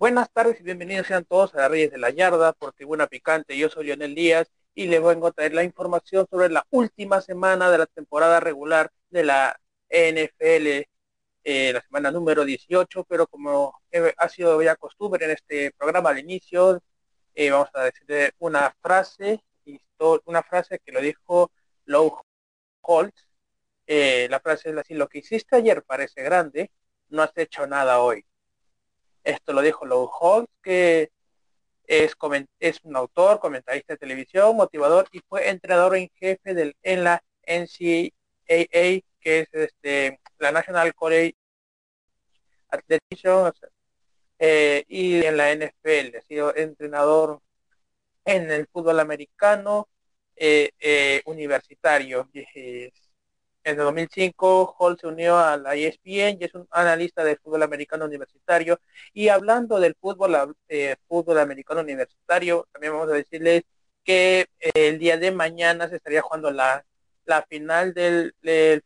Buenas tardes y bienvenidos sean todos a Reyes de la Yarda por Tribuna Picante. Yo soy Lionel Díaz y les voy a traer la información sobre la última semana de la temporada regular de la NFL, eh, la semana número 18, pero como ha sido ya costumbre en este programa al inicio, eh, vamos a decir una frase, una frase que lo dijo Low Holtz. Eh, la frase es así, lo que hiciste ayer parece grande, no has hecho nada hoy. Esto lo dijo Low Holtz, que es, es un autor, comentarista de televisión, motivador y fue entrenador en jefe del, en la NCAA, que es este, la National College Athletic eh, y en la NFL. Ha sido entrenador en el fútbol americano eh, eh, universitario. En el 2005, Hall se unió a la ESPN y es un analista del fútbol americano universitario. Y hablando del fútbol, eh, fútbol americano universitario, también vamos a decirles que eh, el día de mañana se estaría jugando la, la final del,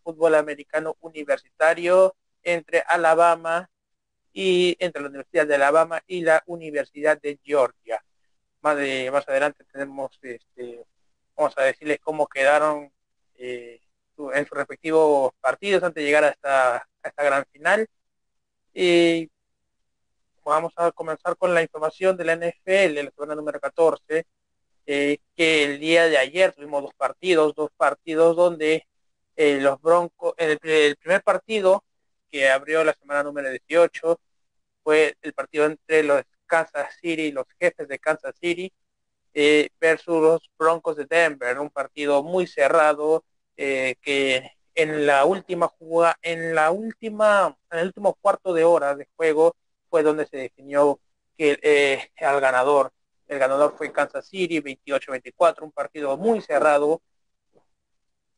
fútbol americano universitario entre Alabama y entre la Universidad de Alabama y la Universidad de Georgia. Más, de, más adelante tenemos, este, vamos a decirles cómo quedaron. Eh, en sus respectivos partidos antes de llegar a esta, esta gran final. Y vamos a comenzar con la información de la NFL, la semana número 14, eh, que el día de ayer tuvimos dos partidos, dos partidos donde eh, los Broncos, el, el, primer partido que abrió la semana número 18 fue el partido entre los Kansas City, los jefes de Kansas City, eh, versus los Broncos de Denver, un partido muy cerrado, eh, que en la última jugada, en la última, en el último cuarto de hora de juego fue donde se definió que eh, al ganador. El ganador fue Kansas City, 28-24, un partido muy cerrado.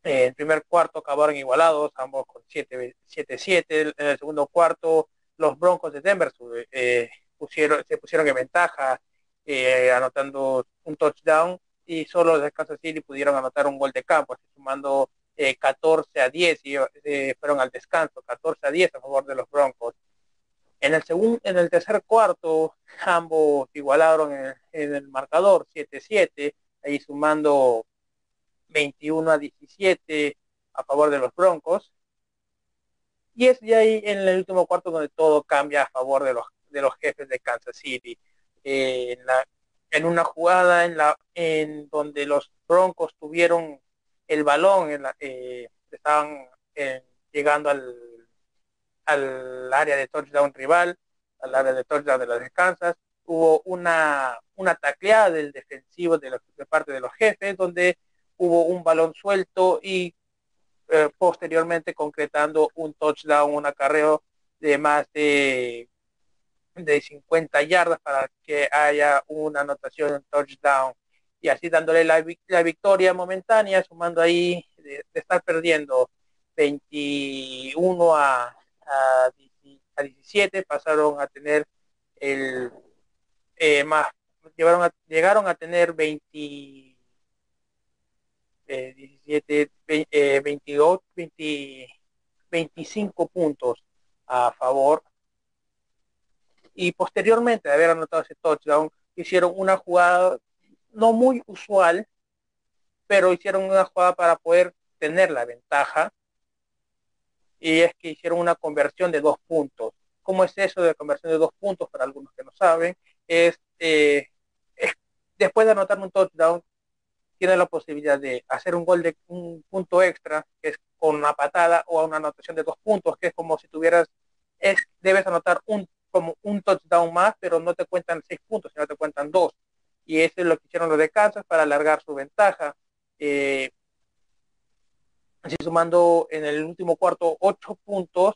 en el primer cuarto acabaron igualados, ambos con 7-7. En el segundo cuarto, los Broncos de Denver eh, pusieron, se pusieron en ventaja, anotando un touchdown y solo los Kansas City pudieron anotar un gol de campo, así sumando 14 eh, a 10 y eh, fueron al descanso, 14 a 10 a favor de los Broncos. En el segundo, en el tercer cuarto, ambos igualaron en, el marcador 7-7, ahí sumando 21 a 17 a favor de los Broncos. Y es de ahí en el último cuarto donde todo cambia a favor de los, de los jefes de Kansas City. Eh, en en una jugada en la en donde los Broncos tuvieron el balón, en la, eh, estaban eh, llegando al, al área de touchdown rival, al área de touchdown de las descansas, hubo una, una tacleada del defensivo de, de parte de los jefes, donde hubo un balón suelto y eh, posteriormente concretando un touchdown, un acarreo de más de de 50 yardas para que haya una anotación touchdown. Y así dándole la, victoria momentánea, sumando ahí de, estar perdiendo 21 a, a, 17, pasaron a tener el eh, más, llevaron a, llegaron a tener 20, 17, 22, 20, 25 puntos a favor y posteriormente de haber anotado ese touchdown, hicieron una jugada no muy usual, pero hicieron una jugada para poder tener la ventaja. Y es que hicieron una conversión de dos puntos. ¿Cómo es eso de conversión de dos puntos? Para algunos que no saben, es, eh, después de anotar un touchdown, tiene la posibilidad de hacer un gol de un punto extra, que es con una patada o una anotación de dos puntos, que es como si tuvieras, es, debes anotar un como un touchdown más, pero no te cuentan seis puntos, sino te cuentan dos. Y eso es lo que hicieron los de Kansas para alargar su ventaja. Eh, así sumando en el último cuarto ocho puntos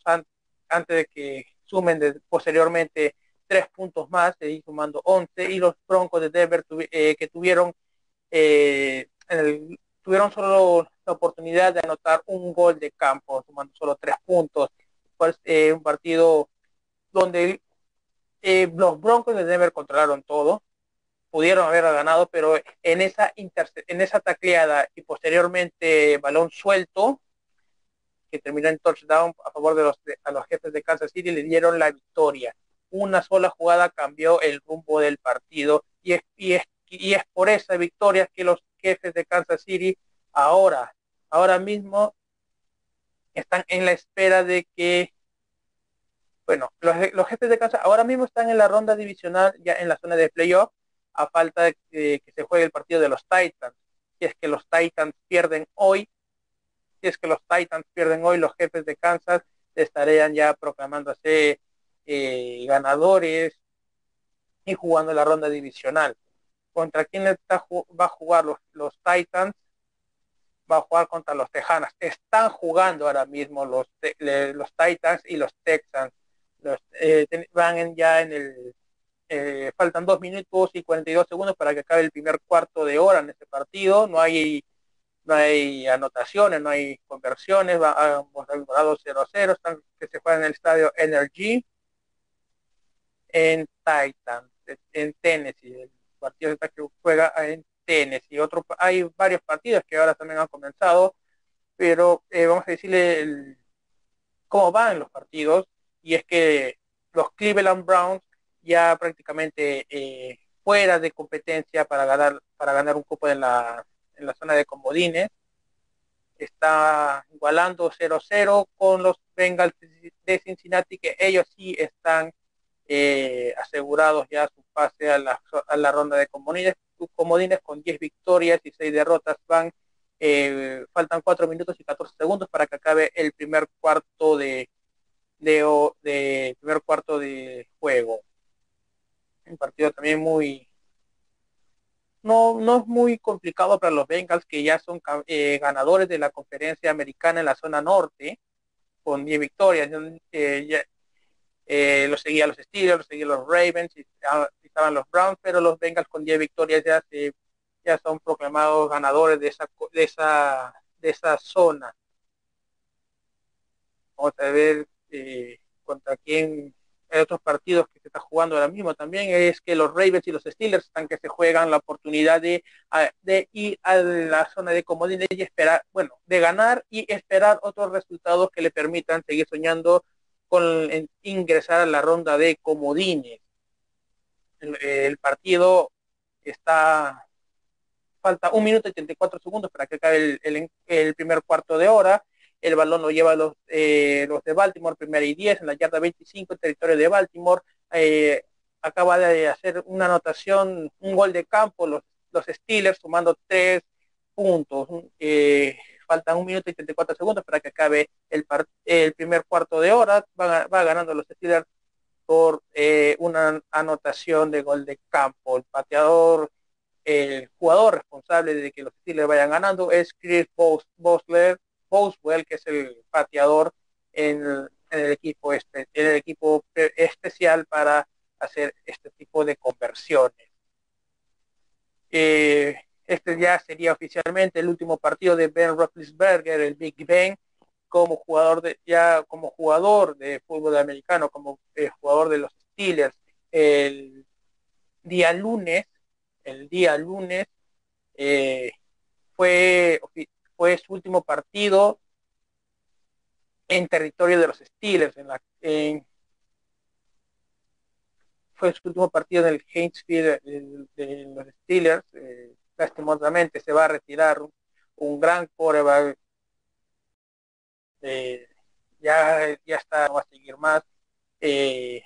antes de que sumen posteriormente tres puntos más, y sumando once, y los Broncos de Denver eh, que tuvieron eh, tuvieron solo la oportunidad de anotar un gol de campo, sumando solo tres puntos. Pues, un partido donde eh, los Broncos de Denver controlaron todo, pudieron haber ganado, pero en esa en esa tacleada y posteriormente balón suelto que terminó en touchdown a favor de los a los jefes de Kansas City le dieron la victoria. Una sola jugada cambió el rumbo del partido y es, y es, y es por esa victoria que los jefes de Kansas City ahora ahora mismo están en la espera de que bueno, los, jefes de casa ahora mismo están en la ronda divisional, ya en la zona de playoff, a falta de que se juegue el partido de los Titans. Si es que los Titans pierden hoy, si es que los Titans pierden hoy, los jefes de Kansas estarían ya proclamándose eh, ganadores y jugando la ronda divisional. ¿Contra quién va a jugar los, los Titans? Va a jugar contra los Tejanas. Están jugando ahora mismo los, los Titans y los Texans eh, van ya en el eh, faltan dos minutos y 42 segundos para que acabe el primer cuarto de hora en este partido. No hay no hay anotaciones no hay conversiones vamos a 0-0 están que se juega en el estadio Energy en Titan en Tennessee el partido está que juega en Tennessee. Otro hay varios partidos que ahora también han comenzado pero eh, vamos a decirle cómo van los partidos y es que los Cleveland Browns ya prácticamente eh, fuera de competencia para ganar para ganar un cupo en la, en la zona de comodines está igualando 0-0 con los Bengals de Cincinnati que ellos sí están eh, asegurados ya su pase a la, a la ronda de comodines, comodines con 10 victorias y 6 derrotas van eh, faltan 4 minutos y 14 segundos para que acabe el primer cuarto de de, de primer cuarto de juego. Un partido también muy no, no es muy complicado para los Bengals que ya son eh, ganadores de la conferencia americana en la zona norte con 10 victorias. Eh, eh, lo seguía los Steelers, lo seguían los Ravens y, estaban los Browns, pero los Bengals con 10 victorias ya se, ya son proclamados ganadores de esa de esa de esa zona. Vamos a ver eh, contra quien hay otros partidos que se está jugando ahora mismo también es que los Ravens y los Steelers están que se juegan la oportunidad de, ir a la zona de comodines y esperar, bueno, de ganar y esperar otros resultados que le permitan seguir soñando con ingresar a la ronda de comodines. El, partido está falta un minuto y 34 segundos para que acabe el, el primer cuarto de hora el balón lo lleva los, eh, los de Baltimore, primera y 10, en la yarda 25, territorio de Baltimore. Eh, acaba de hacer una anotación, un gol de campo, los, los Steelers sumando tres puntos. Eh, faltan un minuto y 34 segundos para que acabe el, el primer cuarto de hora. Va, va ganando los Steelers por una anotación de gol de campo. El pateador, el jugador responsable de que los Steelers vayan ganando es Chris Bosler Boswell, que es el pateador en, el equipo este, en el equipo especial para hacer este tipo de conversiones. Eh, este ya sería oficialmente el último partido de Ben Roethlisberger, el Big Ben, como jugador de ya como jugador de fútbol americano, como eh, jugador de los Steelers. El día lunes, el día lunes eh, fue fue su último partido en territorio de los Steelers, en la, fue su último partido en el Hainesfield de, los Steelers. Eh, lastimosamente se va a retirar un, gran coreback. Eh, ya, ya está, no va a seguir más. Eh,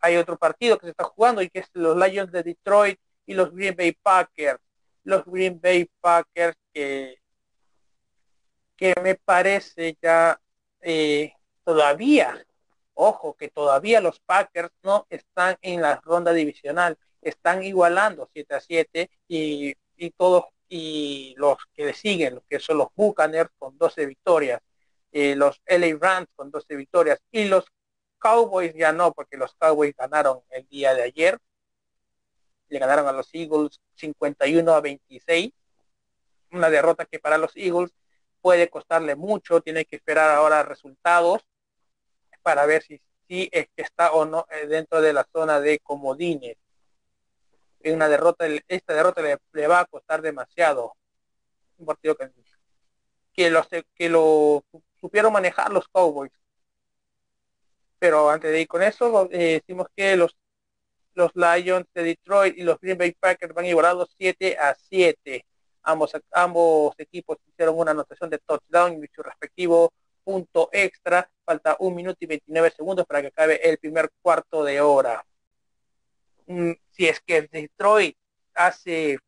hay otro partido que se está jugando y que es los Lions de Detroit y los Green Bay Packers. Los Green Bay Packers que, que me parece ya eh, todavía, ojo, que todavía los Packers no están en la ronda divisional, están igualando 7 a 7 y, y todos y los que le siguen, que son los Buccaneers con 12 victorias, eh, los LA Rams con 12 victorias y los Cowboys ya no, porque los Cowboys ganaron el día de ayer, le ganaron a los Eagles 51 a 26, una derrota que para los Eagles puede costarle mucho, tiene que esperar ahora resultados para ver si, si es que está o no eh, dentro de la zona de comodines. Una derrota, esta derrota le, va a costar demasiado. Un partido que, que, lo, que lo supieron manejar los Cowboys. Pero antes de ir con eso, eh, decimos que los, los Lions de Detroit y los Green Bay Packers van igualados 7 a 7. Ambos, ambos equipos hicieron una anotación de touchdown y su respectivo punto extra. Falta un minuto y 29 segundos para que acabe el primer cuarto de hora. Mm, si es que Detroit hace,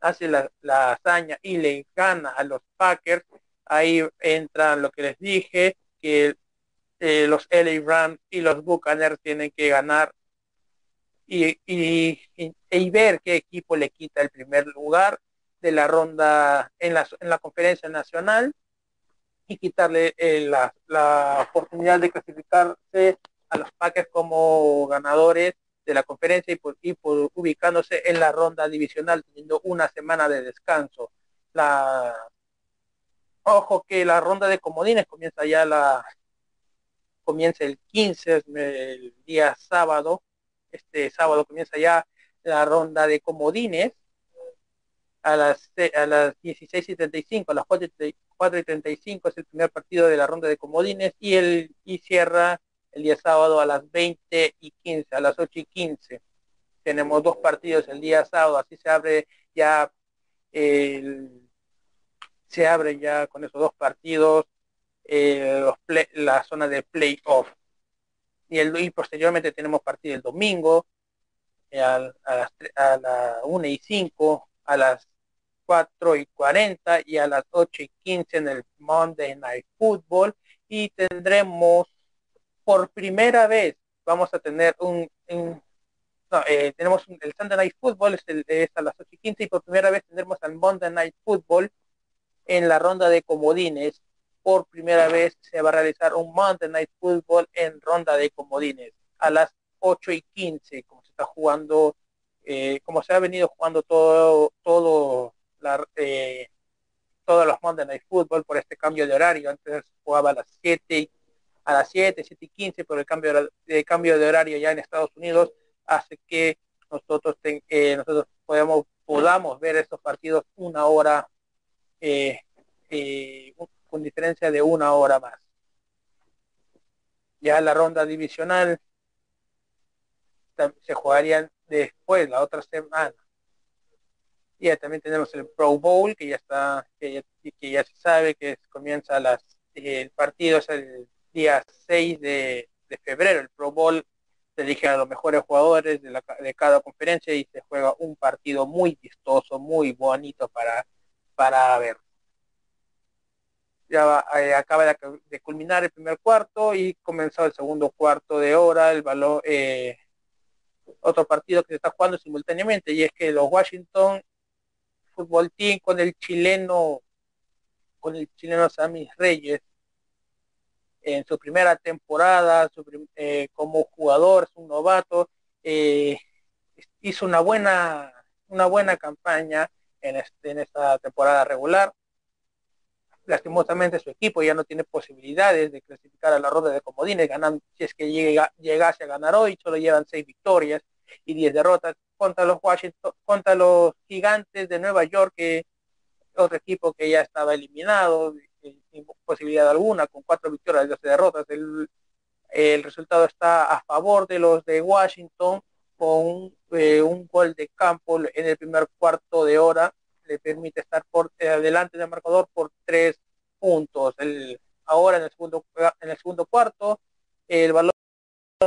hace la, hazaña y le gana a los Packers, ahí entra lo que les dije, que eh, los LA Rams y los Buccaneers tienen que ganar y, y, y, ver qué equipo le quita el primer lugar de la ronda en la, en la conferencia nacional y quitarle eh, la, la, oportunidad de clasificarse a los Packers como ganadores de la conferencia y por, y por ubicándose en la ronda divisional teniendo una semana de descanso. La ojo que la ronda de comodines comienza ya la comienza el 15 el día sábado este sábado comienza ya la ronda de comodines a las, a las 16 y 35, a las 4 y 35 es el primer partido de la ronda de comodines y, el, y cierra el día sábado a las 20 y 15, a las 8 y 15. Tenemos dos partidos el día sábado, así se abre ya el, se abre ya con esos dos partidos eh, la zona de playoff. Y, el, y posteriormente tenemos partido el domingo eh, a, a, las, a la 1 y 5, a las 4 y 40 y a las 8 y 15 en el Monday Night Football. Y tendremos por primera vez vamos a tener un, no, eh, tenemos el Sunday Night Football es, el, es, a las 8 y 15 y por primera vez tendremos al Monday Night Football en la ronda de comodines. Por primera vez se va a realizar un Monday Night Football en ronda de comodines a las 8 y 15 como se está jugando eh, como se ha venido jugando todo todo eh, todos los Monday Night Football por este cambio de horario. Antes jugaba a las 7, a las 7, 7 y 15, pero el cambio de, cambio de horario ya en Estados Unidos hace que nosotros eh, nosotros podamos, podamos ver estos partidos una hora eh, eh, con diferencia de una hora más. Ya la ronda divisional se jugarían después, la otra semana también tenemos el Pro Bowl, que ya está, que ya, que ya se sabe que comienza las, el partido es el día 6 de, febrero. El Pro Bowl se elige a los mejores jugadores de, la, de cada conferencia y se juega un partido muy vistoso, muy bonito para, para ver. Ya va, eh, acaba de, culminar el primer cuarto y comenzó el segundo cuarto de hora, el balón, eh, otro partido que se está jugando simultáneamente y es que los Washington fútbol team con el chileno, con el chileno Sammy Reyes en su primera temporada su, eh, como jugador, es un novato, eh, hizo una buena, una buena campaña en, este, en esta temporada regular. Lastimosamente su equipo ya no tiene posibilidades de clasificar a la ronda de comodines, ganan, si es que llega, llegase a ganar hoy, solo llevan seis victorias y diez derrotas contra los Washington, contra los gigantes de Nueva York, que otro equipo que ya estaba eliminado, sin posibilidad alguna, con cuatro victorias y 12 derrotas. El, el resultado está a favor de los de Washington con eh, un gol de campo en el primer cuarto de hora le permite estar por eh, adelante del marcador por tres puntos. El, ahora en el segundo en el segundo cuarto el valor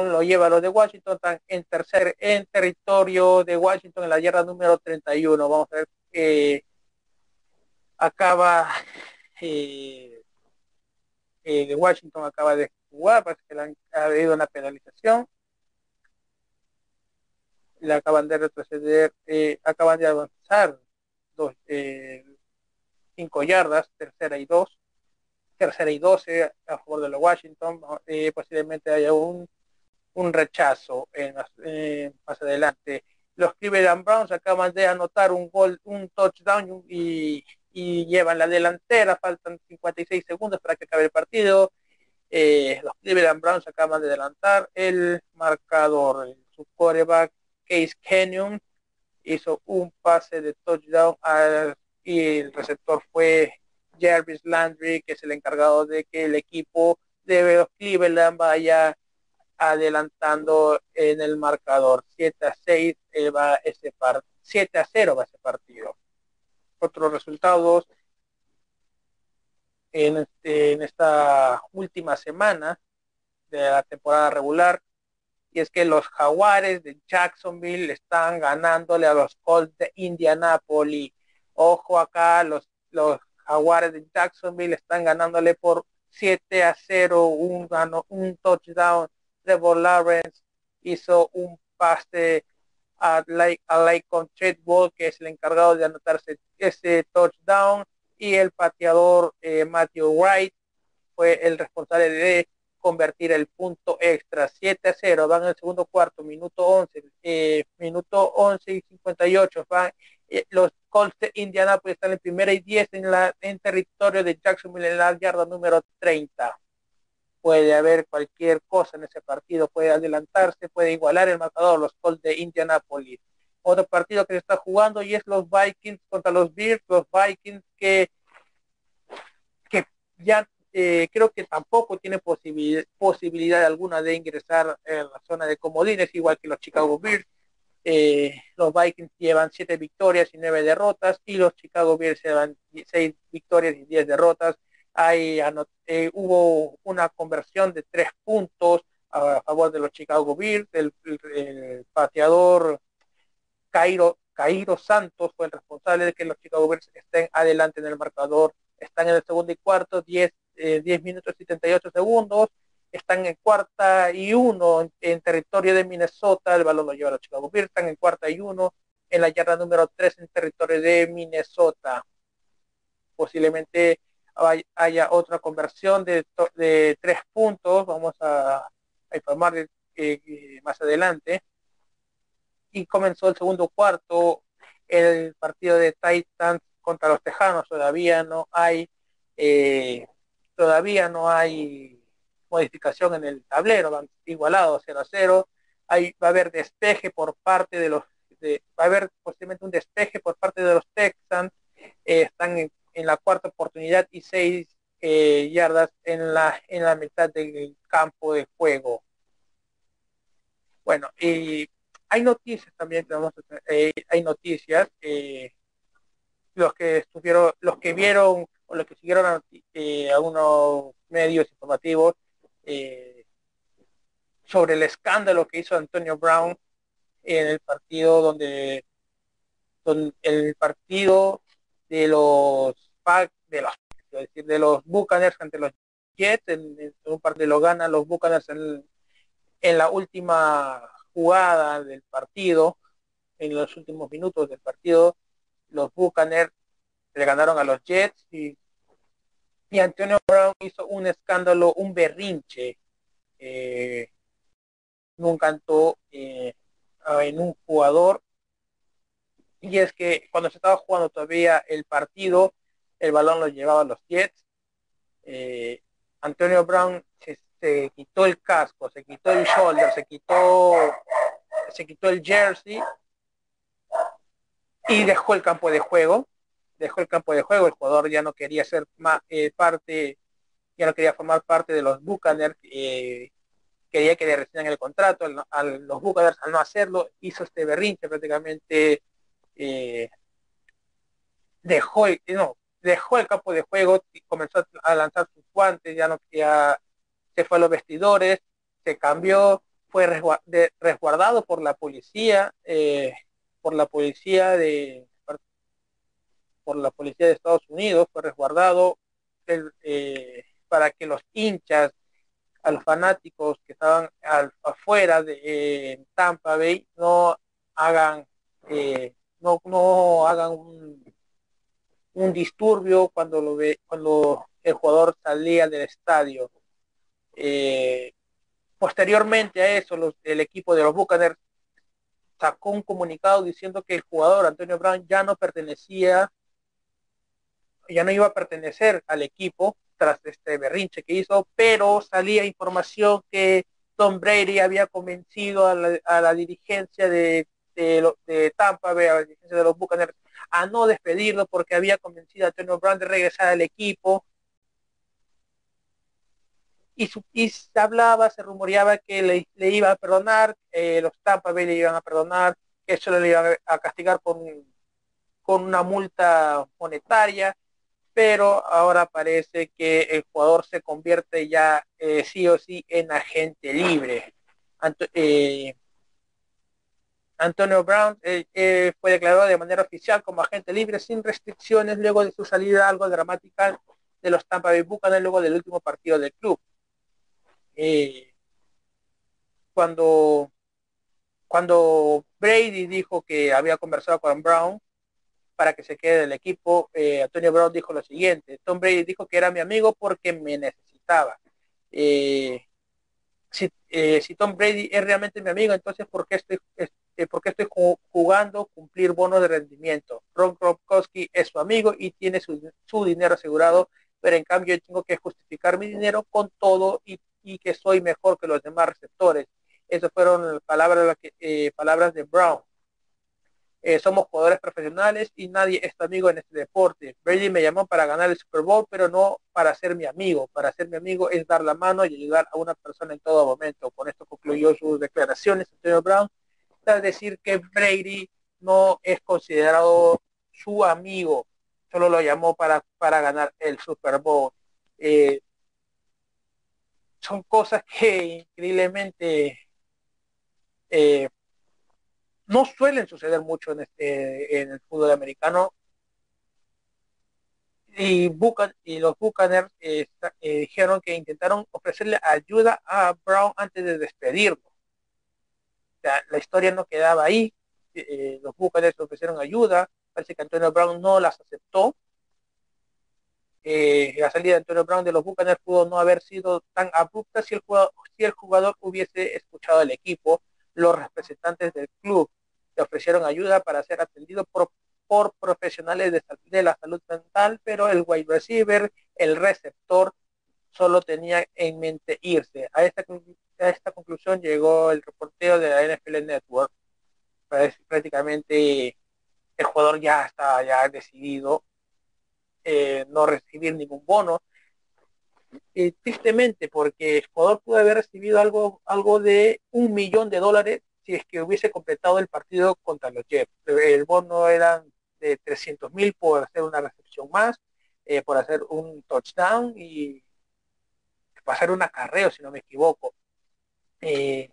lo lleva a los de Washington, están en tercer en territorio de Washington en la yarda número 31. Vamos a ver que acaba eh, eh, de Washington acaba de jugar, parece que le ha habido una penalización. Le acaban de retroceder, eh, acaban de avanzar dos, cinco yardas, tercera y dos, tercera y doce a favor de los Washington. posiblemente haya un un rechazo en, más adelante. Los Cleveland Browns acaban de anotar un gol, un touchdown y, llevan la delantera, faltan 56 segundos para que acabe el partido. Eh, los Cleveland Browns acaban de adelantar el marcador. Su quarterback, Case Canyon, hizo un pase de touchdown y el receptor fue Jarvis Landry, que es el encargado de que el equipo de los Cleveland vaya adelantando en el marcador 7 a 6 eh, va ese par 7 a 0 va ese partido. Otros resultados en, este, en esta última semana de la temporada regular y es que los jaguares de Jacksonville están ganándole a los Colts de Indianapolis. Ojo acá, los, los jaguares de Jacksonville están ganándole por 7 a 0, un, un touchdown Trevor Lawrence hizo un pase a like, a like con Ball, que es el encargado de anotarse ese touchdown, y el pateador eh, Matthew Wright fue el responsable de convertir el punto extra 7 a 0 van en el segundo cuarto minuto 11 eh, minuto 11 y 58 van eh, los Colts de Indianapolis están en primera y 10 en la en territorio de Jacksonville en la yarda número 30 puede haber cualquier cosa en ese partido, puede adelantarse, puede igualar el marcador, los Colts de Indianapolis. Otro partido que se está jugando y es los Vikings contra los Bears, los Vikings que, que ya eh, creo que tampoco tiene posibilidad, posibilidad alguna de ingresar en la zona de comodines, igual que los Chicago Bears. Eh, los Vikings llevan siete victorias y nueve derrotas y los Chicago Bears llevan seis victorias y diez derrotas hay, eh, hubo una conversión de tres puntos a, favor de los Chicago Bears, el, pateador Cairo, Cairo Santos fue el responsable de que los Chicago Bears estén adelante en el marcador, están en el segundo y cuarto, 10, eh, minutos y 78 segundos, están en cuarta y uno en, territorio de Minnesota, el balón lo lleva a los Chicago Bears, están en cuarta y uno en la yarda número 3 en territorio de Minnesota. Posiblemente haya otra conversión de, de tres puntos, vamos a, informar más adelante. Y comenzó el segundo cuarto, el partido de Titans contra los Tejanos, todavía no hay, eh, todavía no hay modificación en el tablero, van igualados 0 a 0. Hay, va a haber despeje por parte de los, de, va a haber posiblemente un despeje por parte de los Texans, eh, están en en la cuarta oportunidad y seis eh, yardas en la, en la mitad del campo de juego. Bueno, y hay noticias también, eh, hay noticias, eh, los que estuvieron, los que vieron o los que siguieron a, algunos medios informativos sobre el escándalo que hizo Antonio Brown en el partido donde, donde el partido de los de los, decir, de los Buccaneers ante los Jets, en, un partido lo ganan los Buccaneers en, en la última jugada del partido, en los últimos minutos del partido, los Buccaneers le ganaron a los Jets y, y Antonio Brown hizo un escándalo, un berrinche, eh, un canto eh, en un jugador. Y es que cuando se estaba jugando todavía el partido el balón lo llevaba a los Jets. Eh, Antonio Brown se, quitó el casco, se quitó el shoulder, se quitó, se quitó el jersey y dejó el campo de juego. Dejó el campo de juego, el jugador ya no quería ser eh, parte, ya no quería formar parte de los Buccaneers, eh, quería que le rescindieran el contrato, a los Buccaneers al no hacerlo, hizo este berrinche prácticamente, dejó, no, dejó el campo de juego y comenzó a lanzar sus guantes, ya no ya se fue a los vestidores, se cambió fue resguardado por la policía, eh, por la policía de por la policía de Estados Unidos, fue resguardado eh, para que los hinchas, a los fanáticos que estaban afuera de Tampa Bay no hagan no, no hagan un, un disturbio cuando lo ve cuando el jugador salía del estadio. Eh, posteriormente a eso, los, el equipo de los Buccaneers sacó un comunicado diciendo que el jugador Antonio Brown ya no pertenecía, ya no iba a pertenecer al equipo tras este berrinche que hizo, pero salía información que Tom Brady había convencido a la, a la dirigencia de, de, Tampa Bay, a la dirigencia de los Buccaneers, a no despedirlo porque había convencido a Antonio Brown de regresar al equipo y, se hablaba, se rumoreaba que le, iba a perdonar, eh, los Tampa Bay le iban a perdonar, que eso le iban a castigar con, con una multa monetaria, pero ahora parece que el jugador se convierte ya eh, sí o sí en agente libre. Eh, Antonio Brown fue declarado de manera oficial como agente libre sin restricciones luego de su salida algo dramática de los Tampa Bay Buccaneers luego del último partido del club. Eh, cuando, cuando Brady dijo que había conversado con Brown para que se quede del equipo, eh, Antonio Brown dijo lo siguiente, Tom Brady dijo que era mi amigo porque me necesitaba. Eh, si, si, Tom Brady es realmente mi amigo, entonces ¿por qué estoy, por qué estoy jugando cumplir bonos de rendimiento? Ron Kropkowski es su amigo y tiene su, dinero asegurado, pero en cambio yo tengo que justificar mi dinero con todo y y que soy mejor que los demás receptores. Esas fueron palabras, eh, palabras de Brown. Eh, somos jugadores profesionales y nadie es amigo en este deporte. Brady me llamó para ganar el Super Bowl, pero no para ser mi amigo. Para ser mi amigo es dar la mano y ayudar a una persona en todo momento. Con esto concluyó sus declaraciones, Antonio Brown. Es decir, que Brady no es considerado su amigo, solo lo llamó para, para ganar el Super Bowl. Eh, son cosas que increíblemente eh, no suelen suceder mucho en, este, en el fútbol americano. Y, y los Buccaneers eh, dijeron que intentaron ofrecerle ayuda a Brown antes de despedirlo. La historia no quedaba ahí. los Buccaneers ofrecieron ayuda. Parece que Antonio Brown no las aceptó eh, la salida de Antonio Brown de los Buccaneers pudo no haber sido tan abrupta si el jugador, hubiese escuchado al equipo. Los representantes del club le ofrecieron ayuda para ser atendido por, profesionales de, la salud mental, pero el wide receiver, el receptor, solo tenía en mente irse. A esta, a esta conclusión llegó el reportero de la NFL Network. Prácticamente el jugador ya está ya decidido eh, no recibir ningún bono. y tristemente, porque Ecuador pudo haber recibido algo, algo de un millón de dólares si es que hubiese completado el partido contra los Jets. El bono era de 300 mil por hacer una recepción más, eh, por hacer un touchdown y pasar un acarreo, si no me equivoco, eh,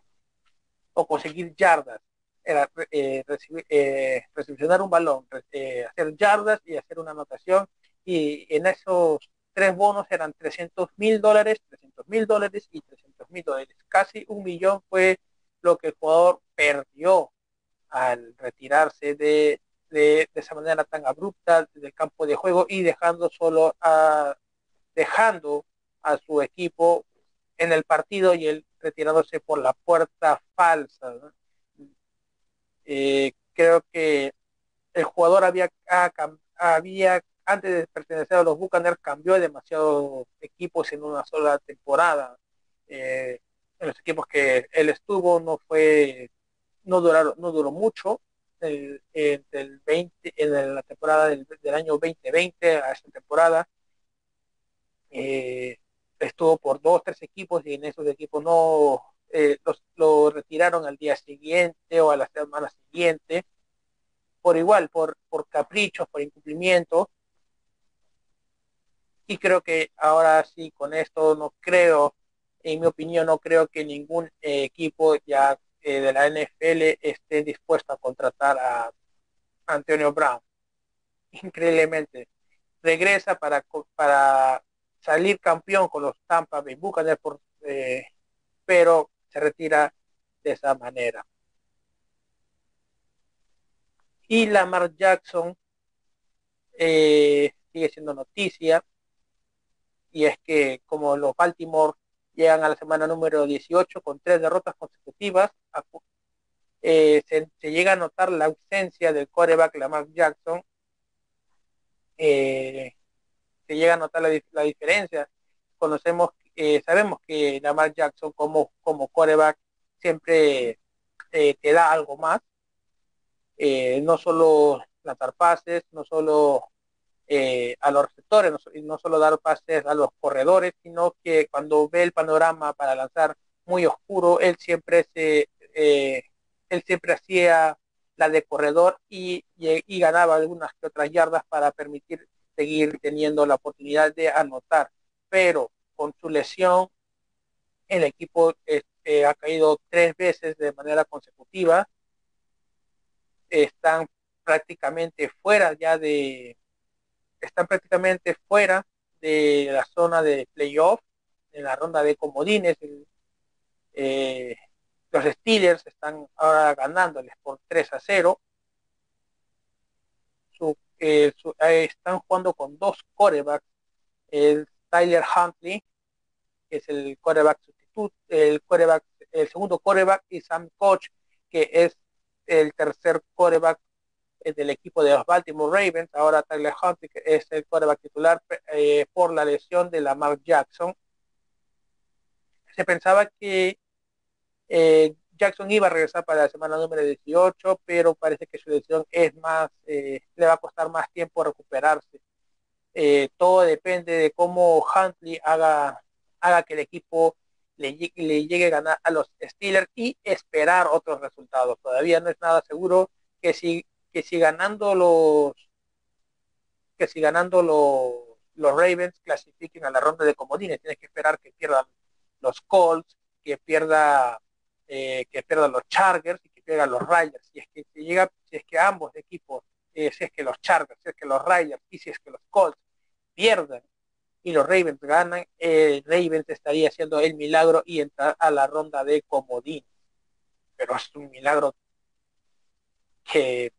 o conseguir yardas. Era recibir, recepcionar un balón, hacer yardas y hacer una anotación y en esos tres bonos eran 300 mil dólares, 300 mil dólares y 300 mil dólares. Casi un millón fue lo que el jugador perdió al retirarse de, de, esa manera tan abrupta del campo de juego y dejando solo a dejando a su equipo en el partido y él retirándose por la puerta falsa. Eh, creo que el jugador había, había antes de pertenecer a los Buccaneers cambió demasiados equipos en una sola temporada. Eh, en los equipos que él estuvo no fue, no duraron, no duró mucho. El, el 20, en la temporada del, año 2020 a esta temporada eh, estuvo por dos, tres equipos y en esos equipos no eh, los, lo retiraron al día siguiente o a la semana siguiente por igual, por, por caprichos, por incumplimiento y creo que ahora sí con esto no creo en mi opinión no creo que ningún equipo ya de la NFL esté dispuesto a contratar a Antonio Brown. Increíblemente. Regresa para, para salir campeón con los Tampa Bay Buccaneers, por, pero se retira de esa manera. Y Lamar Jackson eh, sigue siendo noticia. Y es que como los Baltimore llegan a la semana número 18 con tres derrotas consecutivas, eh, se, llega a notar la ausencia del coreback Lamar Jackson. Eh, se llega a notar la, la diferencia. Conocemos, sabemos que Lamar Jackson como, como coreback siempre te da algo más eh, no solo lanzar pases, no solo eh, a los receptores, no, no, solo dar pases a los corredores, sino que cuando ve el panorama para lanzar muy oscuro, él siempre se, eh, él siempre hacía la de corredor y, y, ganaba algunas que otras yardas para permitir seguir teniendo la oportunidad de anotar. Pero con su lesión, el equipo ha caído tres veces de manera consecutiva están prácticamente fuera ya de, están prácticamente fuera de la zona de playoff, en la ronda de comodines. Eh, los Steelers están ahora ganándoles por 3 a 0. Eh, eh, están jugando con dos corebacks. El Tyler Huntley, que es el coreback sustituto, el coreback, el segundo coreback, y Sam Coach, que es el tercer coreback eh, del equipo de los Baltimore Ravens, ahora Tyler Hunt es el coreback titular por la lesión de Lamar Jackson. Se pensaba que Jackson iba a regresar para la semana número 18, pero parece que su lesión es más, le va a costar más tiempo recuperarse. todo depende de cómo Huntley haga, haga que el equipo le, llegue a ganar a los Steelers y esperar otros resultados. Todavía no es nada seguro que si, que si ganando los que si ganando los, los Ravens clasifiquen a la ronda de comodines, tienes que esperar que pierdan los Colts, que pierda eh, que pierdan los Chargers y que pierdan los Riders. Si es que si llega, si es que ambos equipos, eh, si es que los Chargers, si es que los Riders y si es que los Colts pierdan y los Ravens ganan, el Ravens estaría haciendo el milagro y entrar a la ronda de comodín. Pero es un milagro que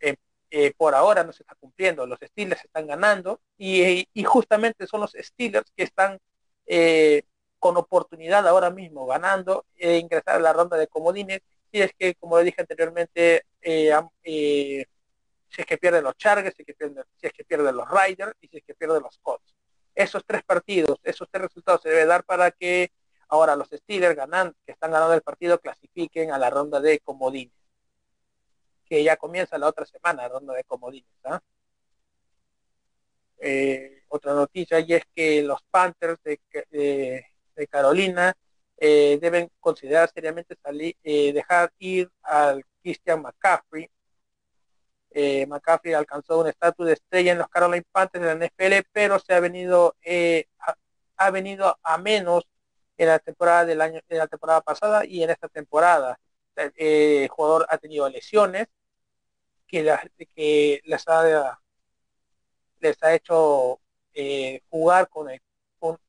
eh, eh, por ahora no se está cumpliendo. Los Steelers están ganando y, justamente son los Steelers que están eh, con oportunidad ahora mismo ganando e ingresar a la ronda de comodines. Y es que, como dije anteriormente, si es que pierden los Chargers, si es que pierden, si es que pierden los Riders y si es que pierden los Colts esos tres partidos, esos tres resultados se debe dar para que ahora los Steelers ganan, que están ganando el partido clasifiquen a la ronda de comodines, que ya comienza la otra semana, la ronda de comodines. ¿ah? Eh, otra noticia y es que los Panthers Carolina eh, deben considerar seriamente salir, eh, dejar ir al Christian McCaffrey eh, McCaffrey alcanzó un estatus de estrella en los Carolina Panthers de la NFL, pero se ha venido eh, ha, venido a menos en la temporada del año en la temporada pasada y en esta temporada. Eh, el jugador ha tenido lesiones que, que les ha les ha hecho jugar con, el,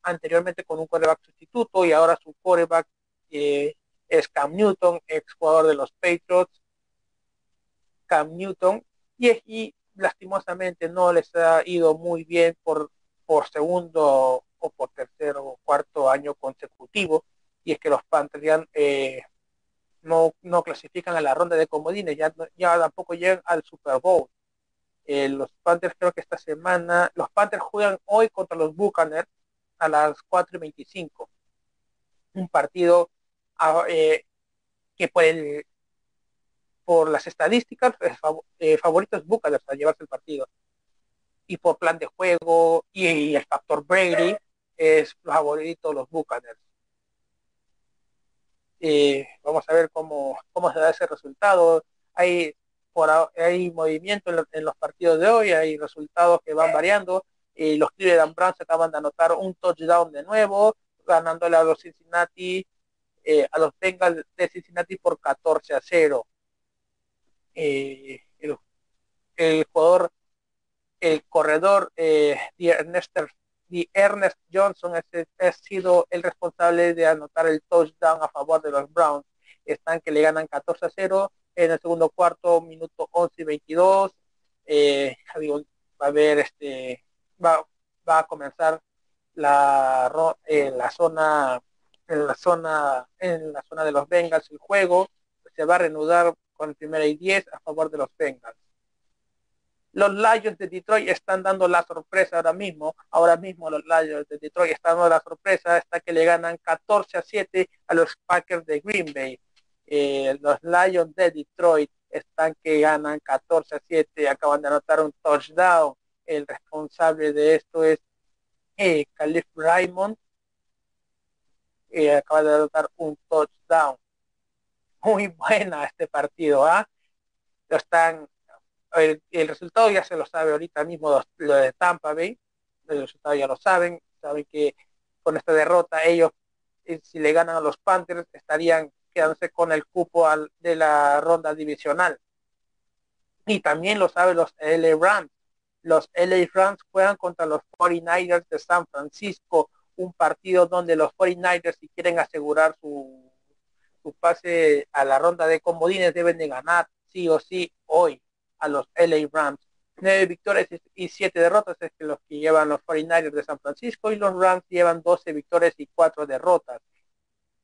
anteriormente con un quarterback sustituto y ahora su quarterback es Cam Newton, ex jugador de los Patriots. Cam Newton y, lastimosamente no les ha ido muy bien por, por segundo o por tercero o cuarto año consecutivo y es que los Panthers eh, no, no clasifican a la ronda de comodines, ya, ya tampoco llegan al Super Bowl. Eh, los Panthers creo que esta semana, los Panthers juegan hoy contra los Buccaneers a las 4 y 25. Un partido ah, eh, que por el, por las estadísticas, eh, favoritos Buccaneers a llevarse el partido. Y por plan de juego y, el factor Brady, es favorito los Buccaneers. Eh, vamos a ver cómo, cómo se da ese resultado. Hay, por, hay movimiento en, los partidos de hoy, hay resultados que van variando. Y los Cleveland Browns acaban de anotar un touchdown de nuevo. ganándole a los Cincinnati, eh, a los Bengals de Cincinnati por 14 a 0. Eh, el, jugador, el corredor eh, Ernest, Ernest Johnson ha sido el responsable de anotar el touchdown a favor de los Browns. Están que le ganan 14 a 0 en el segundo cuarto, minuto 11 y 22. Eh, va a haber este, va, va a comenzar la, la zona en la zona en la zona de los Bengals el juego se va a reanudar con el primera y 10 a favor de los Bengals. Los Lions de Detroit están dando la sorpresa ahora mismo. Ahora mismo los Lions de Detroit están dando la sorpresa hasta que le ganan 14 a 7 a los Packers de Green Bay. Eh, los Lions de Detroit están que ganan 14 a 7, acaban de anotar un touchdown. El responsable de esto es eh, Calif Raymond, eh, acaba de anotar un touchdown. Muy buena este partido, ¿ah? Lo están, el, resultado ya se lo sabe ahorita mismo lo, de Tampa Bay, el resultado ya lo saben, saben que con esta derrota ellos, eh, si le ganan a los Panthers, estarían quedándose con el cupo al, de la ronda divisional. Y también lo saben los LA Rams, los LA Rams juegan contra los 49ers de San Francisco, un partido donde los 49ers si quieren asegurar su, su pase a la ronda de comodines deben de ganar sí o sí hoy a los LA Rams. Nueve victorias y siete derrotas es que los que llevan los 49ers de San Francisco y los Rams llevan 12 victorias y cuatro derrotas.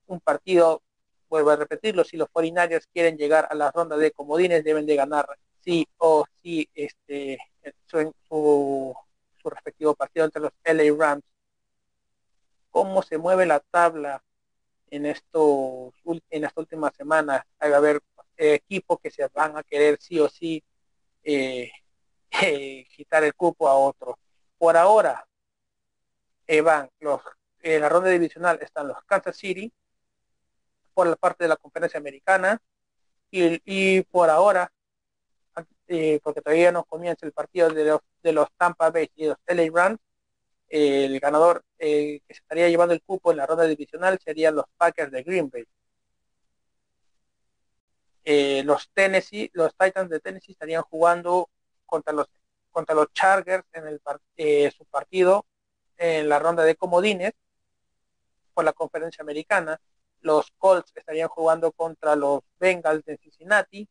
Un partido, vuelvo a repetirlo, si los 49ers quieren llegar a la ronda de comodines deben de ganar sí o sí este, su, su, su respectivo partido entre los LA Rams. Cómo se mueve la tabla en estos en esta última semana. Hay a haber equipos que se van a querer sí o sí eh, eh, quitar el cupo a otro. Por ahora eh, van los en la ronda divisional están los Kansas City por la parte de la conferencia americana y, y por ahora eh, porque todavía no comienza el partido de los, de los Tampa Bay y los LA Rams, el ganador eh, que se estaría llevando el cupo en la ronda divisional serían los Packers de Green Bay. Eh, los Tennessee, los Titans de Tennessee estarían jugando contra los contra los Chargers en el su partido en la ronda de comodines por la conferencia americana. Los Colts estarían jugando contra los Bengals de Cincinnati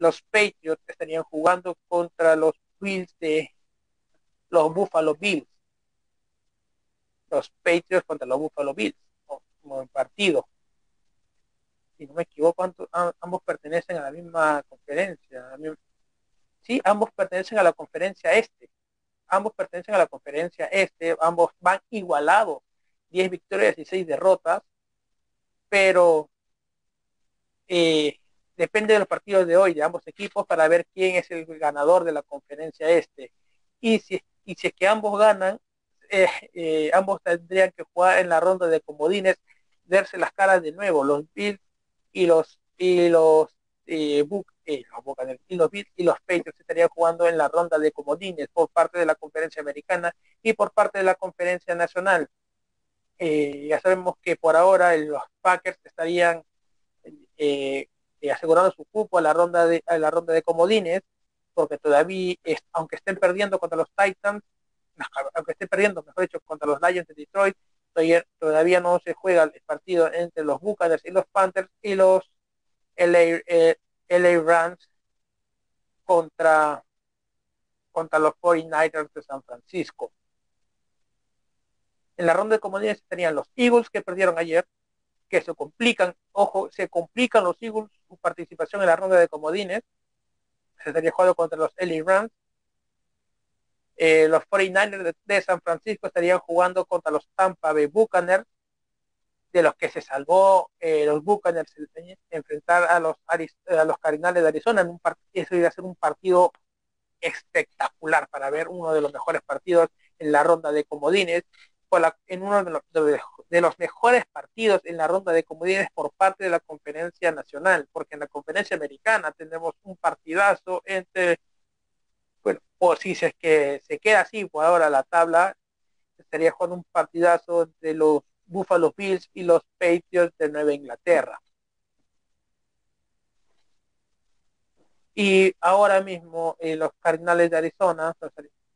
los Patriots estarían jugando contra los Bills de los Buffalo Bills. Los Patriots contra los Buffalo Bills, como en partido. Si no me equivoco, ambos pertenecen a la misma conferencia. Sí, ambos pertenecen a la conferencia este. Ambos pertenecen a la conferencia este. Ambos van igualados. 10 victorias y 6 derrotas. Pero eh, depende de los partidos de hoy de ambos equipos para ver quién es el ganador de la conferencia este. Y si, y si es que ambos ganan, eh, eh, ambos tendrían que jugar en la ronda de comodines, verse las caras de nuevo, los Bills y los y los eh, eh y los Bills y los Patriots estarían jugando en la ronda de comodines por parte de la conferencia americana y por parte de la conferencia nacional. ya sabemos que por ahora los Packers estarían eh, asegurando su cupo a la ronda de la ronda de comodines porque todavía aunque estén perdiendo contra los Titans aunque estén perdiendo mejor dicho contra los Lions de Detroit todavía, no se juega el partido entre los Buccaneers y los Panthers y los LA, eh, LA Rams contra contra los 49ers de San Francisco. En la ronda de comodines tenían los Eagles que perdieron ayer que se complican, ojo, se complican los Eagles participación en la ronda de comodines. Se estaría jugando contra los LA Rams. Eh, los 49ers de, San Francisco estarían jugando contra los Tampa Bay Buccaneers, de los que se salvó eh, los Buccaneers enfrentar a los a los Cardinales de Arizona en un eso iba a ser un partido espectacular para ver uno de los mejores partidos en la ronda de comodines en uno de los, de los, mejores partidos en la ronda de comodines por parte de la conferencia nacional, porque en la conferencia americana tenemos un partidazo entre, bueno, o si es que se queda así por ahora la tabla, estaría jugando un partidazo de los Buffalo Bills y los Patriots de Nueva Inglaterra. Y ahora mismo eh, los Cardinales de Arizona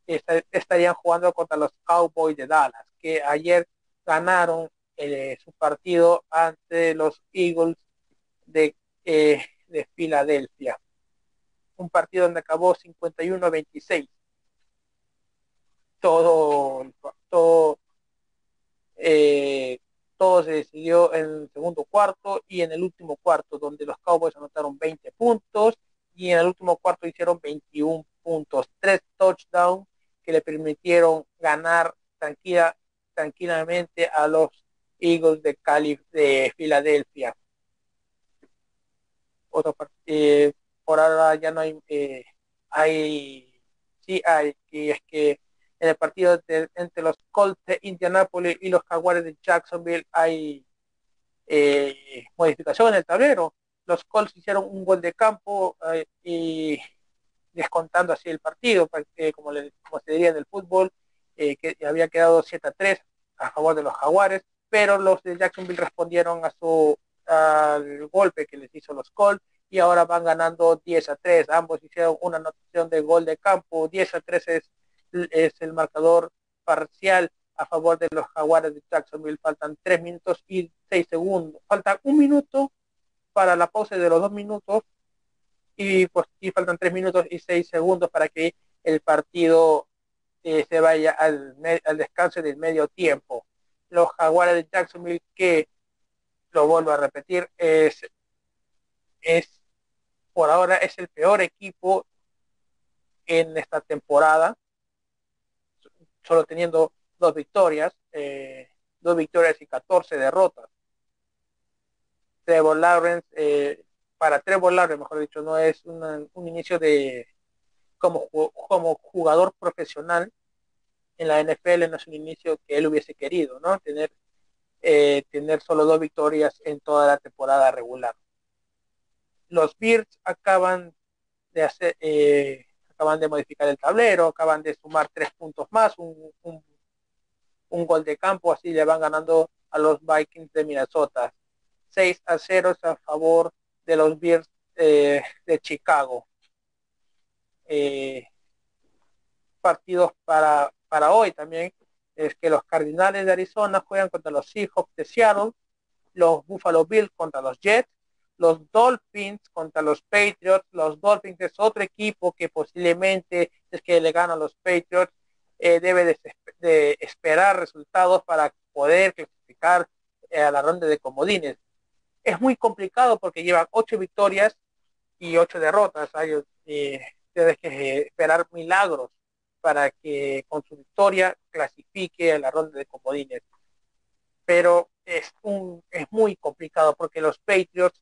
estarían jugando contra los Cowboys de Dallas, que ayer ganaron eh, su partido ante los Eagles de, eh, de Filadelfia. Un partido donde acabó 51-26. Todo, todo, eh, todo se decidió en el segundo cuarto y en el último cuarto, donde los Cowboys anotaron 20 puntos y en el último cuarto hicieron 21 puntos, tres touchdowns que le permitieron ganar tranquila, tranquilamente a los Eagles de Cali de Filadelfia. Otro eh, por ahora ya no hay, eh, hay, sí hay, y es que en el partido entre los Colts de Indianapolis y los Jaguares de Jacksonville hay eh, modificación en el tablero. Los Colts hicieron un gol de campo eh, y descontando así el partido, como, le, como se diría en el fútbol, eh, que había quedado 7 a 3 a favor de los Jaguares, pero los de Jacksonville respondieron a su al golpe que les hizo los Colts y ahora van ganando 10 a 3. Ambos hicieron una anotación de gol de campo. 10 a 3 es, es el marcador parcial a favor de los Jaguares de Jacksonville. Faltan 3 minutos y 6 segundos. Falta un minuto para la pausa de los 2 minutos y pues y faltan 3 minutos y 6 segundos para que el partido eh, se vaya al, al descanso del medio tiempo. Los Jaguares de Jacksonville que lo vuelvo a repetir, es, es por ahora es el peor equipo en esta temporada, solo teniendo dos victorias, eh, dos victorias y 14 derrotas. Trevor Lawrence, eh, para Trevor mejor dicho, no es un inicio de como, como jugador profesional en la NFL, no es un inicio que él hubiese querido, ¿no? Tener eh, tener solo dos victorias en toda la temporada regular. Los Bears acaban de hacer, eh, acaban de modificar el tablero, acaban de sumar tres puntos más, un, un, gol de campo, así le van ganando a los Vikings de Minnesota. 6 a 0 a favor de los Bears eh, de Chicago. partidos para, para hoy también es que los Cardinales de Arizona juegan contra los Seahawks de Seattle, los Buffalo Bills contra los Jets, los Dolphins contra los Patriots. Los Dolphins es otro equipo que posiblemente es que le gana a los Patriots. Eh, debe de, esperar resultados para poder clasificar eh, a la ronda de comodines. Es muy complicado porque llevan ocho victorias y ocho derrotas. Hay eh, que esperar milagros para que con su victoria clasifique a la ronda de comodines. Pero es, un, es muy complicado porque los Patriots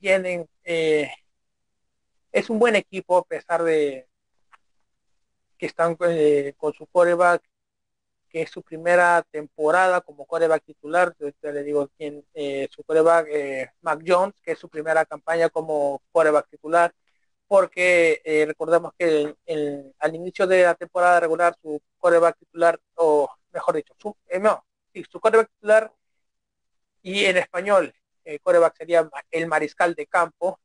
tienen, eh, es un buen equipo a pesar de que están eh, con su coreback, que es su primera temporada como coreback titular, le digo quién, eh, su coreback Mac Jones, que es su primera campaña como coreback titular, porque eh, recordemos que al inicio de la temporada regular su coreback titular, o mejor dicho, su, eh, no, su coreback titular y en español el coreback sería el mariscal de campo,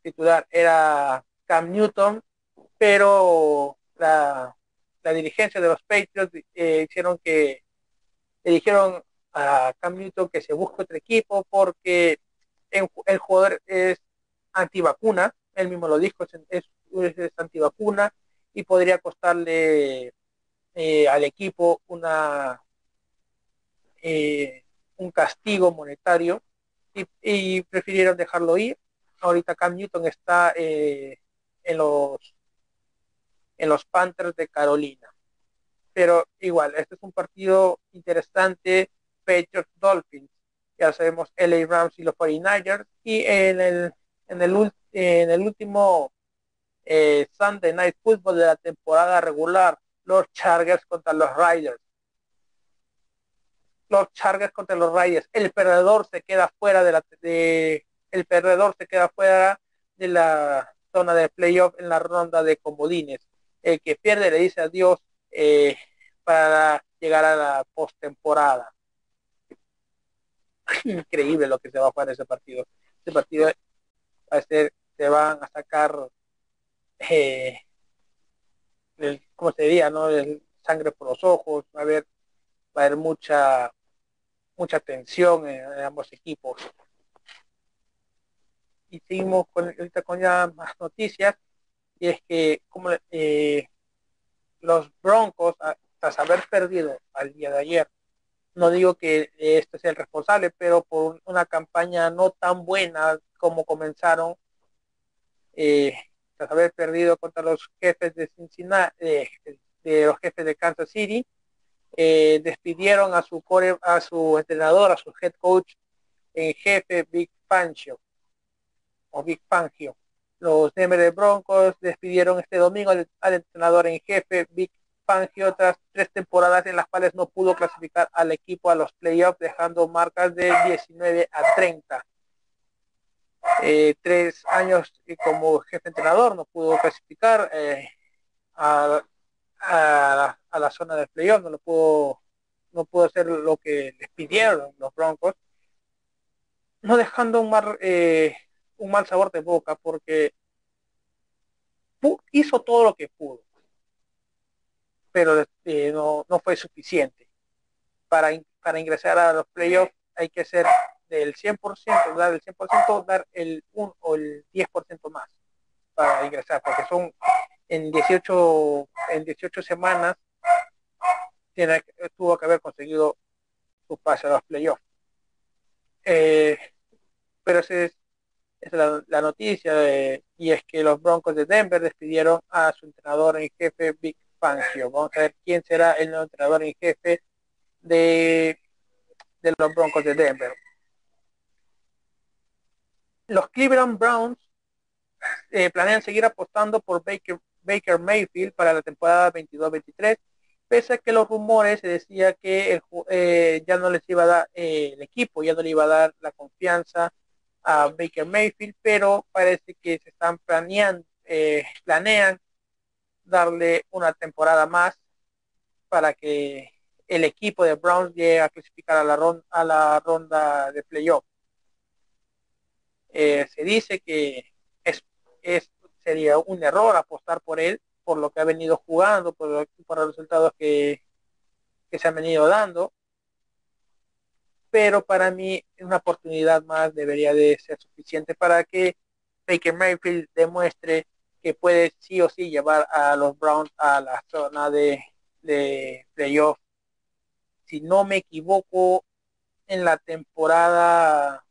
titular era Cam Newton, pero la, dirigencia de los Patriots eh, hicieron que le dijeron a Cam Newton que se busque otro equipo porque el jugador es antivacuna él mismo lo dijo, es, es, antivacuna y podría costarle eh, al equipo una eh, un castigo monetario y, prefirieron dejarlo ir. Ahorita Cam Newton está eh, en los en los Panthers de Carolina. Pero igual, este es un partido interesante, Patriots Dolphins. Ya sabemos LA Rams y los 49ers. Y en el, en el en el último eh, Sunday Night Football de la temporada regular, los Chargers contra los Riders. Los Chargers contra los Riders. El perdedor se queda fuera de la de, el perdedor se queda fuera de la zona de playoff en la ronda de comodines. El que pierde le dice adiós eh, para llegar a la postemporada. increíble lo que se va a jugar ese partido. Ese partido va a ser, se van a sacar, eh, el, ¿cómo se diría? No? El sangre por los ojos, va a haber, va a haber mucha, mucha tensión en, ambos equipos. Y seguimos con, ahorita con ya más noticias, y es que como eh, los Broncos, tras haber perdido al día de ayer, no digo que este sea el responsable, pero por una campaña no tan buena como comenzaron, eh, tras haber perdido contra los jefes de Cincinnati, eh, de los jefes de Kansas City, eh, despidieron a su core, a su entrenador, a su head coach en jefe Big Fangio o Big Fangio. Los Denver Broncos despidieron este domingo al, entrenador en jefe Big Fangio tras tres temporadas en las cuales no pudo clasificar al equipo a los playoffs dejando marcas de 19 a 30. Eh, tres años como jefe entrenador no pudo clasificar eh, a, a, la, zona de playoff, no lo pudo, no pudo hacer lo que les pidieron los Broncos, no dejando un mal, eh, un mal sabor de boca porque hizo todo lo que pudo, pero eh, no, no fue suficiente. Para, para ingresar a los playoffs hay que ser del 100%, dar el 100%, dar el 1 o el 10% más para ingresar, porque son en 18, en 18 semanas tiene, tuvo que haber conseguido su pase a los playoffs. Eh, pero esa es, la, noticia y es que los Broncos de Denver despidieron a su entrenador en jefe Big Fangio. Vamos a ver quién será el nuevo entrenador en jefe de, de los Broncos de Denver. Los Cleveland Browns eh, planean seguir apostando por Baker, Baker Mayfield para la temporada 22-23, pese a que los rumores se decía que eh, ya no les iba a dar eh, el equipo, ya no le iba a dar la confianza a Baker Mayfield, pero parece que se están planeando, eh, planean darle una temporada más para que el equipo de Browns llegue a clasificar a la ronda, a la ronda de playoff. se dice que es, es sería un error apostar por él, por lo que ha venido jugando, por, los resultados que, se han venido dando. Pero para mí una oportunidad más debería de ser suficiente para que Baker Mayfield demuestre que puede sí o sí llevar a los Browns a la zona de, de playoff. Si no me equivoco, en la temporada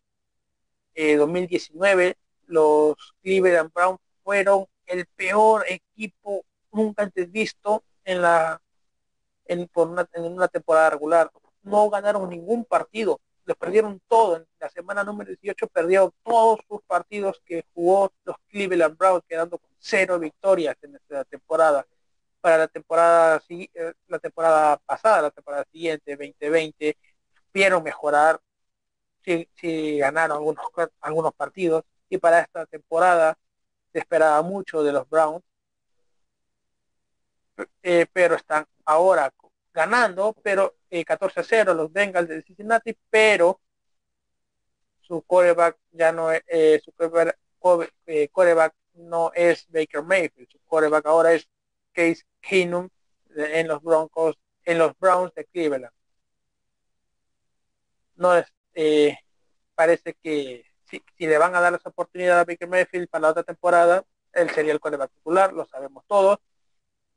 2019 eh, los Cleveland Browns fueron el peor equipo nunca antes visto en la en, por en una temporada regular. No ganaron ningún partido, los perdieron todo. En la semana número 18 perdieron todos sus partidos que jugó los Cleveland Browns, quedando con cero victorias en esta temporada. Para la temporada eh, la temporada pasada, la temporada siguiente, 2020, vieron mejorar, si, ganaron algunos, algunos partidos, y para esta temporada se esperaba mucho de los Browns, eh, pero están ahora ganando, pero 14 eh, a 0 los Bengals de Cincinnati, pero su coreback ya no es, eh, su coreback, no es Baker Mayfield, su coreback ahora es Case Keenum en los Broncos, en los Browns de Cleveland. No es, parece que si, le van a dar esa oportunidad a Baker Mayfield para la otra temporada, él sería el coreback titular, lo sabemos todos,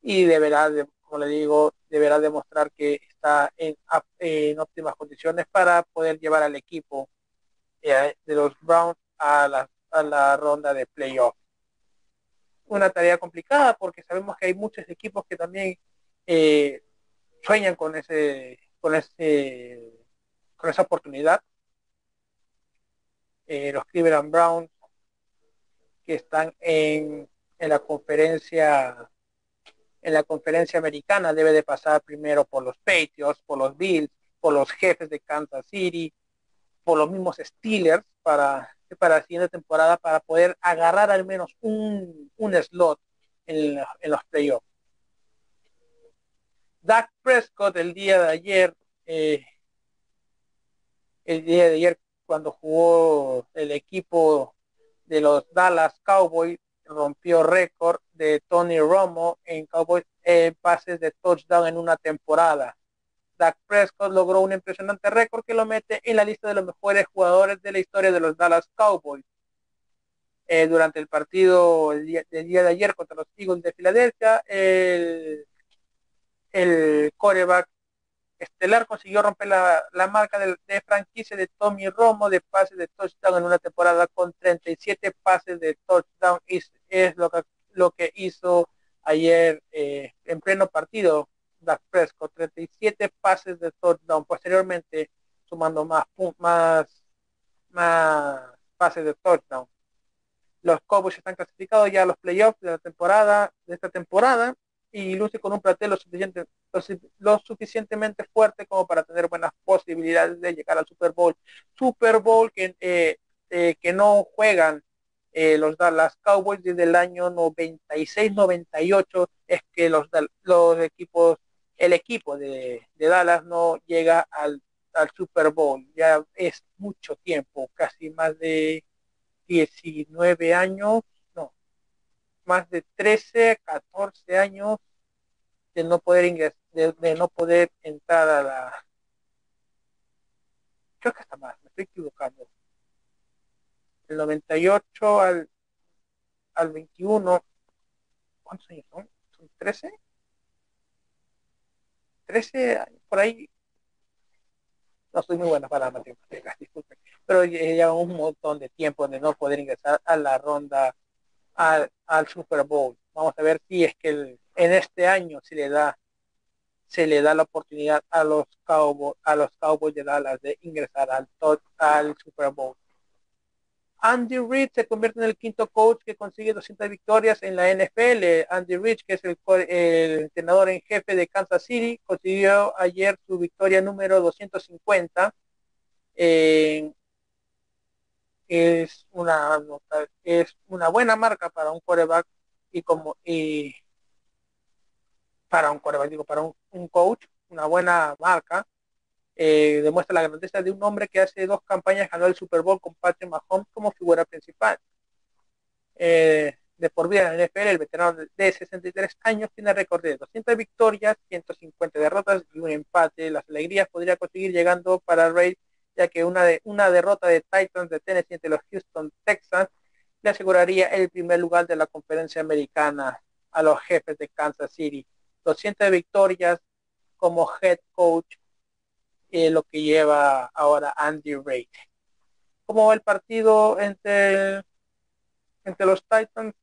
y deberá, como le digo, deberá demostrar que está en, óptimas condiciones para poder llevar al equipo eh, de los Browns a la, a la ronda de playoff. Una tarea complicada porque sabemos que hay muchos equipos que también eh, sueñan con ese, con ese, con esa oportunidad eh, los Cleveland Browns, que están en, en la conferencia en la conferencia americana debe de pasar primero por los Patriots, por los Bills, por los jefes de Kansas City, por los mismos Steelers para, para la siguiente temporada para poder agarrar al menos un, un slot en, en los playoffs. Dak Prescott el día de ayer eh, el día de ayer cuando jugó el equipo de los Dallas Cowboys rompió récord de Tony Romo en Cowboys eh, pases de touchdown en una temporada. Dak Prescott logró un impresionante récord que lo mete en la lista de los mejores jugadores de la historia de los Dallas Cowboys. Eh, durante el partido el día, de ayer contra los Eagles de Filadelfia, el, el coreback estelar consiguió romper la, marca de, franquicia de Tommy Romo de pases de touchdown en una temporada con 37 pases de touchdown. Es, es lo, que, lo que hizo ayer eh, en pleno partido Dak Prescott, 37 pases de touchdown, posteriormente sumando más, más, más pases de touchdown. Los Cowboys están clasificados ya a los playoffs de la temporada, de esta temporada, y luce con un plantel lo, suficiente, lo, suficientemente fuerte como para tener buenas posibilidades de llegar al Super Bowl. Super Bowl que, eh, eh, que no juegan eh, los Dallas Cowboys desde el año 96-98 es que los, los equipos, el equipo de, Dallas no llega al, Super Bowl. Ya es mucho tiempo, casi más de 19 años, no, más de 13, 14 años de no poder ingresar, de, no poder entrar a la creo que está más, me estoy equivocando del 98 al, al 21, ¿cuántos años son? ¿Son 13? 13 años, por ahí. No soy muy buena para la matemáticas, disculpen. Pero ya un montón de tiempo de no poder ingresar a la ronda al, al Super Bowl. Vamos a ver si es que en este año se le da se le da la oportunidad a los Cowboys a los Cowboys de Dallas de ingresar al, al Super Bowl. Andy Reid se convierte en el quinto coach que consigue 200 victorias en la NFL. Andy Reid, que es el, entrenador en jefe de Kansas City, consiguió ayer su victoria número 250. es una es una buena marca para un quarterback y como y para un quarterback digo para un coach una buena marca eh, demuestra la grandeza de un hombre que hace dos campañas ganó el Super Bowl con Patrick Mahomes como figura principal. Eh, de por vida en el NFL, el veterano de 63 años tiene récord de 200 victorias, 150 derrotas y un empate. Las alegrías podría conseguir llegando para Ray, ya que una, de, una derrota de Titans de Tennessee entre los Houston Texans le aseguraría el primer lugar de la conferencia americana a los jefes de Kansas City. 200 victorias como head coach eh, lo que lleva ahora Andy Reid. ¿Cómo va el partido entre, entre los Titans?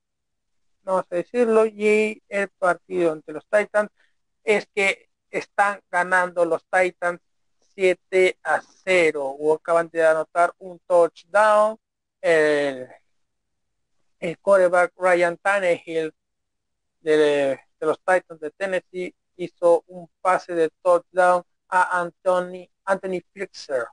Vamos a decirlo, y el partido entre los Titans es que están ganando los Titans 7 a 0. O acaban de anotar un touchdown. El, el quarterback Ryan Tannehill de, de los Titans de Tennessee hizo un pase de touchdown a Anthony, Anthony Fixer.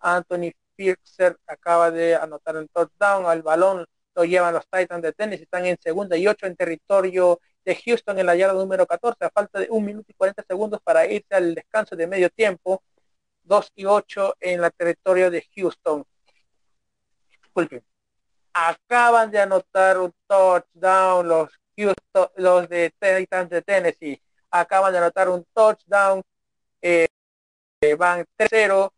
Anthony Fixer acaba de anotar un touchdown al balón, lo llevan los Titans de tenis, están en segunda y ocho en territorio de Houston en la yarda número 14, a falta de un minuto y 40 segundos para irse al descanso de medio tiempo, 2 y 8 en la territorio de Houston. Disculpen. Acaban de anotar un touchdown los Houston, los de Titans de Tennessee. Acaban de anotar un touchdown eh, van 3-0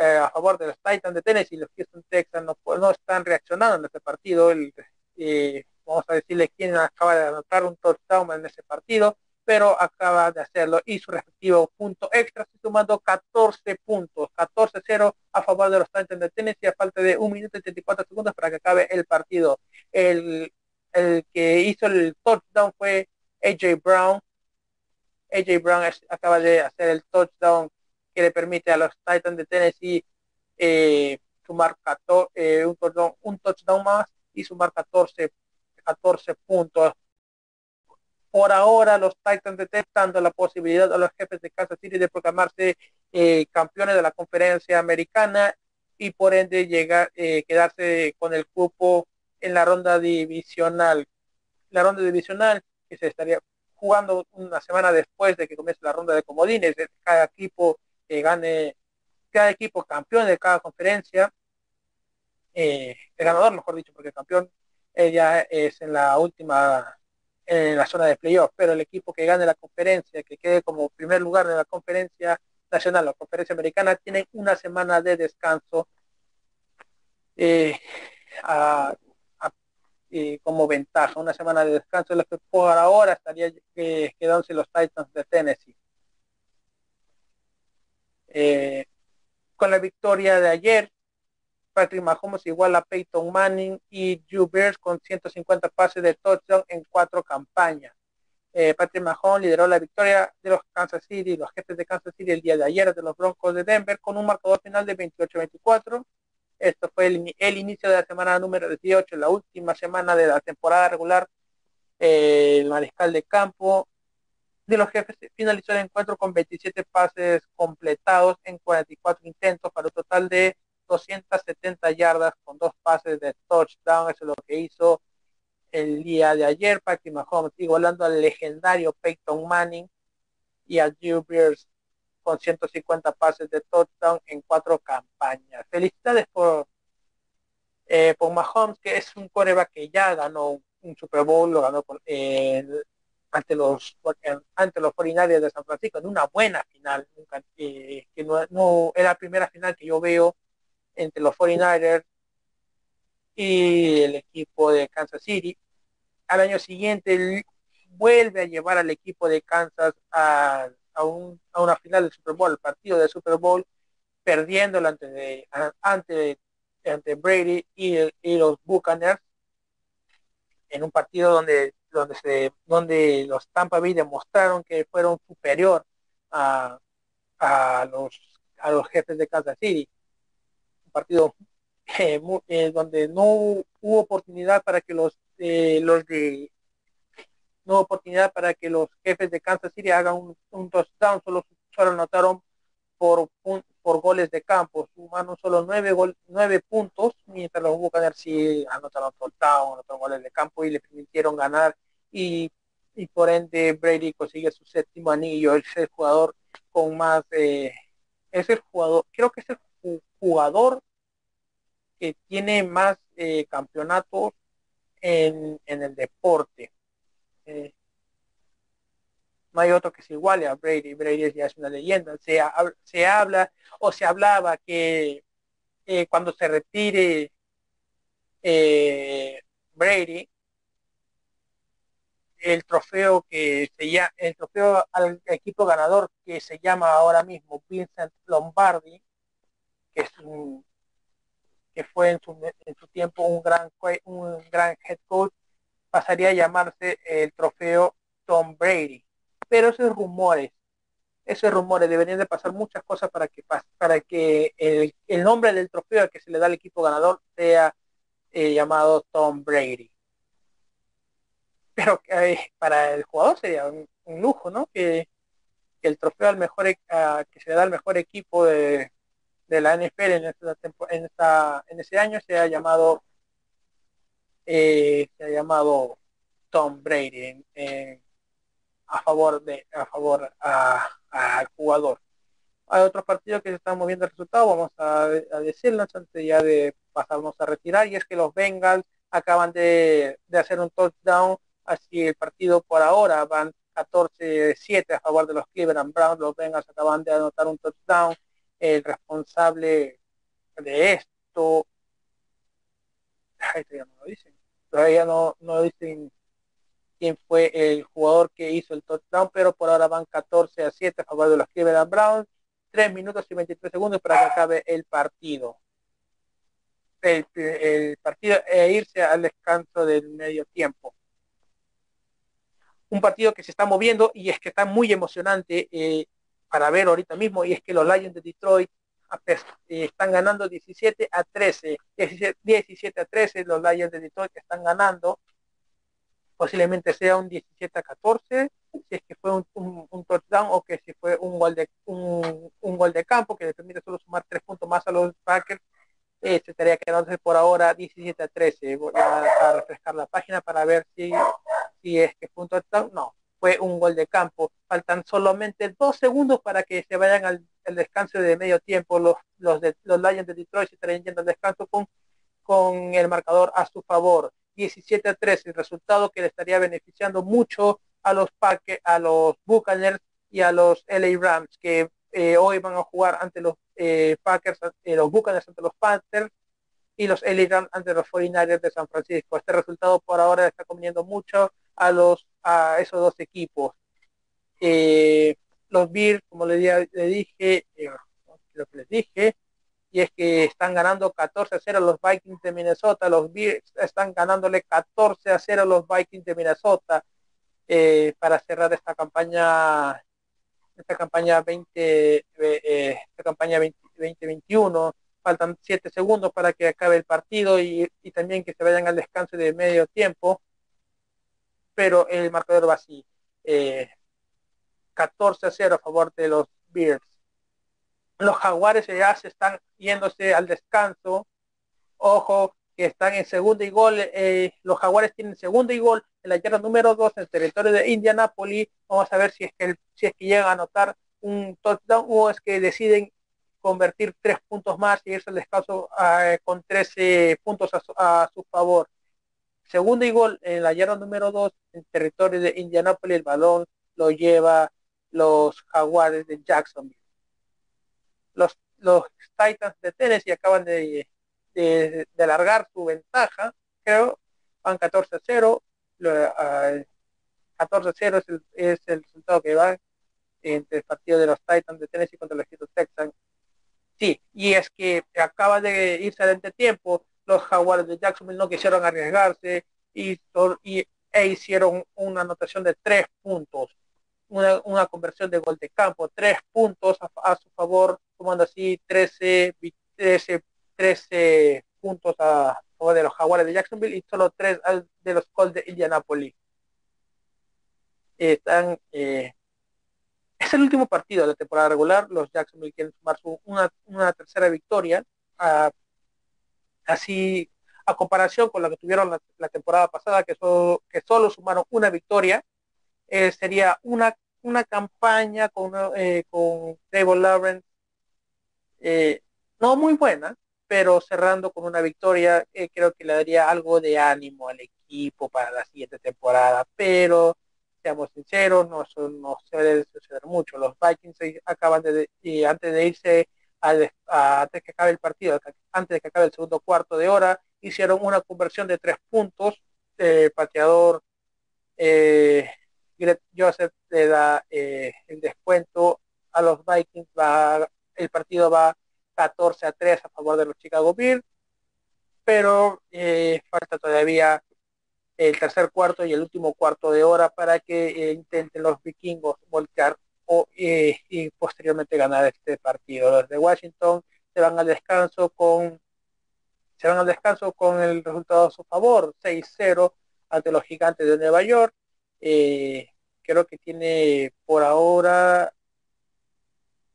eh, a, favor de los Titans de Tennessee. Los Houston Texans no, no están reaccionando en este partido. El, vamos a decirle quién acaba de anotar un touchdown en ese partido, pero acaba de hacerlo y su respectivo punto extra, sumando 14 puntos, 14-0 a favor de los Titans de Tennessee a falta de 1 minuto y 34 segundos para que acabe el partido. El, el que hizo el touchdown fue AJ Brown AJ Brown acaba de hacer el touchdown que le permite a los Titans de Tennessee eh, sumar 14, eh, un, touchdown, más y sumar 14, 14 puntos. Por ahora los Titans de Tennessee dando la posibilidad a los jefes de Kansas City de proclamarse eh, campeones de la conferencia americana y por ende llegar quedarse con el cupo en la ronda divisional. La ronda divisional que se estaría jugando una semana después de que comience la ronda de comodines. Cada equipo que gane cada equipo campeón de cada conferencia, eh, el ganador, mejor dicho, porque el campeón ya es en la última, en la zona de playoff, pero el equipo que gane la conferencia, que quede como primer lugar de la conferencia nacional, la conferencia americana, tiene una semana de descanso eh, como ventaja, una semana de descanso, lo que por ahora estaría eh, quedándose los Titans de Tennessee. Eh, con la victoria de ayer, Patrick Mahomes igual a Peyton Manning y Drew Bears con 150 pases de touchdown en cuatro campañas. Eh, Patrick Mahomes lideró la victoria de los Kansas City, los jefes de Kansas City el día de ayer de los Broncos de Denver con un marcador final de 28-24. Esto fue el, inicio de la semana número 18, la última semana de la temporada regular. Eh, el mariscal de campo de los jefes finalizó el encuentro con 27 pases completados en 44 intentos para un total de 270 yardas con dos pases de touchdown. Eso es lo que hizo el día de ayer Patrick Mahomes, igualando al legendario Peyton Manning y a Drew Brees con 150 pases de touchdown en cuatro campañas. Felicidades por, eh, por Mahomes, que es un coreback que ya ganó un Super Bowl, lo ganó ante los ante los forinarios de San Francisco en una buena final, eh, que no, era la primera final que yo veo entre los 49ers y el equipo de Kansas City. Al año siguiente vuelve a llevar al equipo de Kansas a, a, una final del Super Bowl, el partido del Super Bowl, perdiendo ante, ante, ante Brady y, los Buccaneers en un partido donde donde se donde los Tampa Bay demostraron que fueron superior a, a los a los jefes de Kansas City. Partido eh, eh, donde no hubo oportunidad para que los eh, los de no oportunidad para que los jefes de Kansas City hagan un, un touchdown, solo, solo anotaron por, por goles de campo, sumaron solo nueve, gol, nueve puntos, mientras los Buccaneers sí anotaron touchdown, anotaron goles de campo y le permitieron ganar. Y, y por ende Brady consigue su séptimo anillo, es el jugador con más, eh, es el jugador, creo que es el jugador que tiene más eh, campeonatos en, en, el deporte. Eh, no hay otro que se iguale a Brady. Brady ya es una leyenda. Se, se habla o se hablaba que eh, cuando se retire Brady, el trofeo que se llama, el trofeo al equipo ganador que se llama ahora mismo Vincent Lombardi, que es un que fue en su, en su tiempo un gran un gran head coach, pasaría a llamarse el trofeo Tom Brady. Pero esos rumores, esos rumores deberían de pasar muchas cosas para que para que el, el nombre del trofeo que se le da al equipo ganador sea eh, llamado Tom Brady. Pero eh, para el jugador sería un, lujo, ¿no? Que, el trofeo al mejor e, que se le da al mejor equipo de, de la NFL en, esta, en, esta, en ese año se ha llamado eh, se ha llamado Tom Brady a favor de a favor al jugador. Hay otros partidos que se están moviendo el resultado vamos a, a decirlo antes ya de pasarnos a retirar y es que los Bengals acaban de, de hacer un touchdown así el partido por ahora van 14-7 a favor de los Cleveland Browns los Bengals acaban de anotar un touchdown el responsable de esto, todavía no lo dicen, todavía no, no dicen quién fue el jugador que hizo el touchdown, pero por ahora van 14 a 7 a favor de los Cleveland Browns, 3 minutos y 23 segundos para que acabe el partido. El, partido e irse al descanso del medio tiempo un partido que se está moviendo y es que está muy emocionante. Eh, para ver ahorita mismo y es que los Lions de Detroit están ganando 17 a 13, 17, a 13 los Lions de Detroit están ganando, posiblemente sea un 17 a 14, si es que fue un, touchdown o que si fue un gol de un, gol de campo que le permite solo sumar tres puntos más a los Packers, eh, se estaría quedándose por ahora 17 a 13. Voy a, a refrescar la página para ver si, si es que fue un touchdown. No, fue un gol de campo faltan solamente dos segundos para que se vayan al, descanso de medio tiempo. Los, los, de, los Lions de Detroit se estarían yendo al descanso con, con el marcador a su favor. 17 a 3, el resultado que le estaría beneficiando mucho a los, a los Buccaneers y a los LA Rams, que eh, hoy van a jugar ante los eh, Packers, eh, los Buccaneers ante los Panthers y los LA Rams ante los 49ers de San Francisco. Este resultado por ahora está conveniendo mucho a los a esos dos equipos. Los Bills, como le, le dije, lo que les dije, y es que están ganando 14 a 0 los Vikings de Minnesota, los Bills están ganándole 14 a 0 los Vikings de Minnesota eh, para cerrar esta campaña esta campaña 20 eh, esta campaña 2021 faltan 7 segundos para que acabe el partido y, también que se vayan al descanso de medio tiempo pero el marcador va así 14 eh, a 0 a favor de los Bills los jaguares ya se están yéndose al descanso. Ojo, que están en segundo y gol. Eh, los jaguares tienen segundo y gol en la yarda número 2 en el territorio de Indianapolis. Vamos a ver si es que, si es que llegan a anotar un touchdown o es que deciden convertir tres puntos más y irse al descanso eh, con 13 puntos a su, favor. Segundo y gol en la yarda número 2 en el territorio de Indianapolis. El balón lo lleva los jaguares de Jacksonville. Los, los Titans de Tennessee acaban de, de, alargar su ventaja, creo, van 14 a 0, 14 a 0 es el, es el resultado que va entre el partido de los Titans de Tennessee contra los Houston Texans. Sí, y es que acaba de irse al tiempo, los Jaguars de Jacksonville no quisieron arriesgarse y, y e hicieron una anotación de tres puntos una, conversión de gol de campo, tres puntos a, su favor, tomando así 13, 13, 13 puntos a favor de los Jaguares de Jacksonville y solo tres de los Colts de Indianapolis. Están, eh, es el último partido de la temporada regular. Los Jacksonville quieren sumar su, una, tercera victoria. así, a comparación con la que tuvieron la, temporada pasada, que solo, que solo sumaron una victoria, eh, sería una, una campaña con, eh, con David Lawrence eh, no muy buena, pero cerrando con una victoria, eh, creo que le daría algo de ánimo al equipo para la siguiente temporada, pero seamos sinceros, no, no se debe suceder mucho. Los Vikings acaban de, y antes de irse al, antes que acabe el partido, antes de que acabe el segundo cuarto de hora, hicieron una conversión de tres puntos, eh, pateador eh, Joseph le da eh, el descuento a los Vikings, va, el partido va 14 a 3 a favor de los Chicago Bears, pero eh, falta todavía el tercer cuarto y el último cuarto de hora para que eh, intenten los vikingos voltear o, y posteriormente ganar este partido. Los de Washington se van al descanso con se van al descanso con el resultado a su favor, 6-0 ante los gigantes de Nueva York. Eh, creo que tiene por ahora,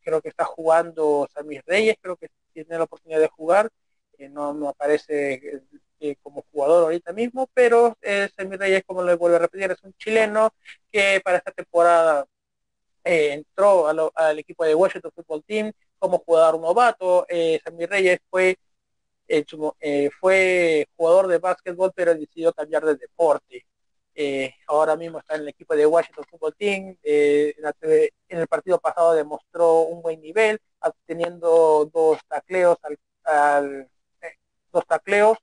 creo que está jugando Samir Reyes, creo que tiene la oportunidad de jugar, eh, no, no aparece eh, como jugador ahorita mismo, pero eh, Samir Reyes, como le vuelvo a repetir, es un chileno que para esta temporada entró al equipo de Washington Football Team como jugador novato. Samir Reyes fue fue jugador de básquetbol, pero decidió cambiar de deporte. Eh, ahora mismo está en el equipo de Washington Football Team. Eh, en el partido pasado demostró un buen nivel, teniendo dos tacleos al, eh, dos tacleos,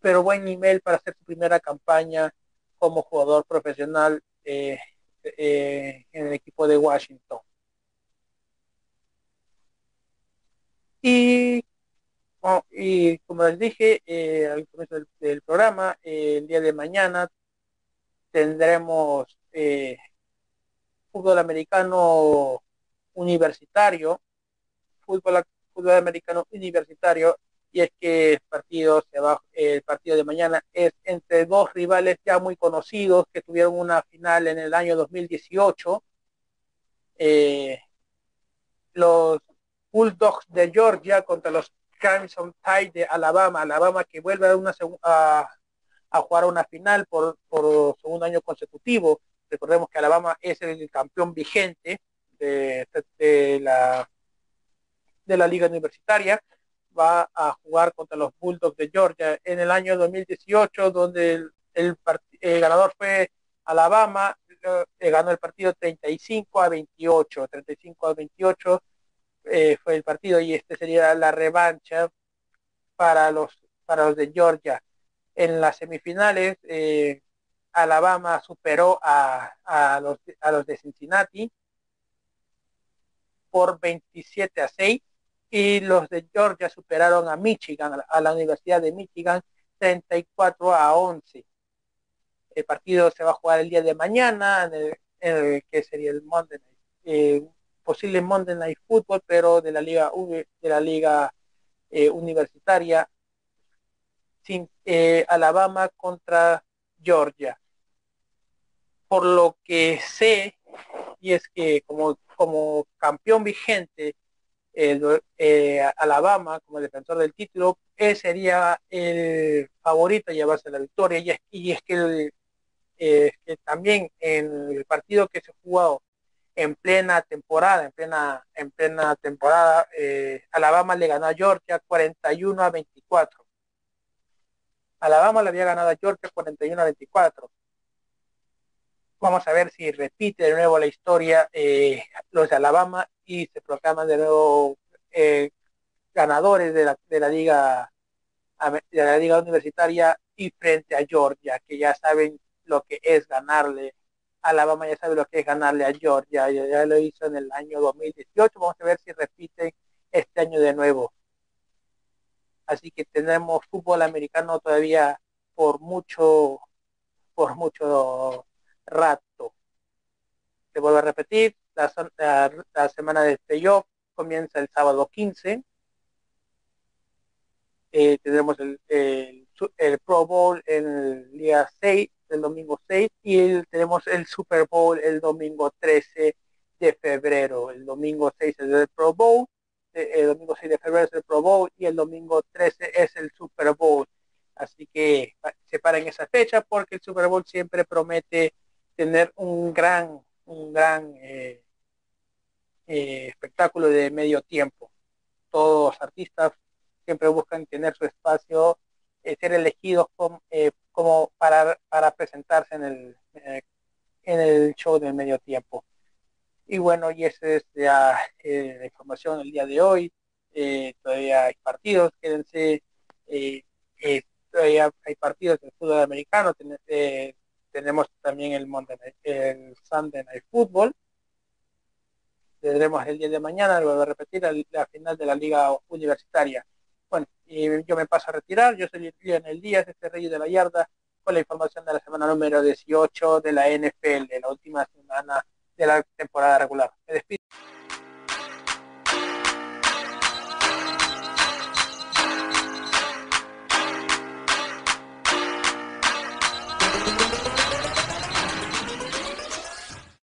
pero buen nivel para hacer su primera campaña como jugador profesional en el equipo de Washington. Y y como les dije eh, al comienzo del, programa, eh, el día de mañana tendremos eh, fútbol americano universitario, fútbol, fútbol americano universitario, y es que el partido se va, el partido de mañana es entre dos rivales ya muy conocidos que tuvieron una final en el año 2018. los Bulldogs de Georgia contra los Crimson Tide de Alabama, Alabama que vuelve a, una, a, a jugar una final por, por segundo año consecutivo. Recordemos que Alabama es el campeón vigente de, la, de la liga universitaria. Va a jugar contra los Bulldogs de Georgia en el año 2018, donde el, ganador fue Alabama, eh, ganó el partido 35 a 28, 35 a 28 eh, fue el partido y este sería la revancha para los para los de Georgia. En las semifinales, eh, Alabama superó a, a, los, a los de Cincinnati por 27 a 6 y los de Georgia superaron a Michigan, a la Universidad de Michigan, 34 a 11. El partido se va a jugar el día de mañana, en el, que sería el Monday Night, eh, posible Monday Night Football, pero de la liga de la liga eh, universitaria sin, eh, Alabama contra Georgia. Por lo que sé, y es que como, como campeón vigente, eh, Alabama, como defensor del título, sería el favorito a llevarse la victoria. Y es, y es que, eh, que también en el partido que se jugó en plena temporada, en plena, en plena temporada, Alabama le ganó a Georgia 41 a 24. Alabama le había ganado a Georgia 41 a 24. Vamos a ver si repite de nuevo la historia eh, los de Alabama y se proclaman de nuevo eh, ganadores de la, de la liga de la liga universitaria y frente a Georgia, que ya saben lo que es ganarle. Alabama ya sabe lo que es ganarle a Georgia, ya, lo hizo en el año 2018. Vamos a ver si repiten este año de nuevo así que tenemos fútbol americano todavía por mucho, por mucho rato. Te vuelvo a repetir, la, semana de playoff comienza el sábado 15. Eh, tendremos el, el, Pro Bowl el día 6, el domingo 6, y tenemos el Super Bowl el domingo 13 de febrero. El domingo 6 es el Pro Bowl el domingo 6 de febrero es el Pro Bowl y el domingo 13 es el Super Bowl. Así que separen esa fecha porque el Super Bowl siempre promete tener un gran, un gran eh, eh, espectáculo de medio tiempo. Todos los artistas siempre buscan tener su espacio, eh, ser elegidos como, como para, para presentarse en el, en el show del medio tiempo. Y bueno, y esa es la, eh, la información el día de hoy. Eh, todavía hay partidos, quédense, eh, todavía hay partidos del fútbol americano. tenemos también el, Monday el Sunday Night Football. Tendremos el día de mañana, lo voy a repetir, la, final de la liga universitaria. Y yo me paso a retirar. Yo soy el Díaz, este rey de la yarda, con la información de la semana número 18 de la NFL, la última semana de la temporada regular. Me despido.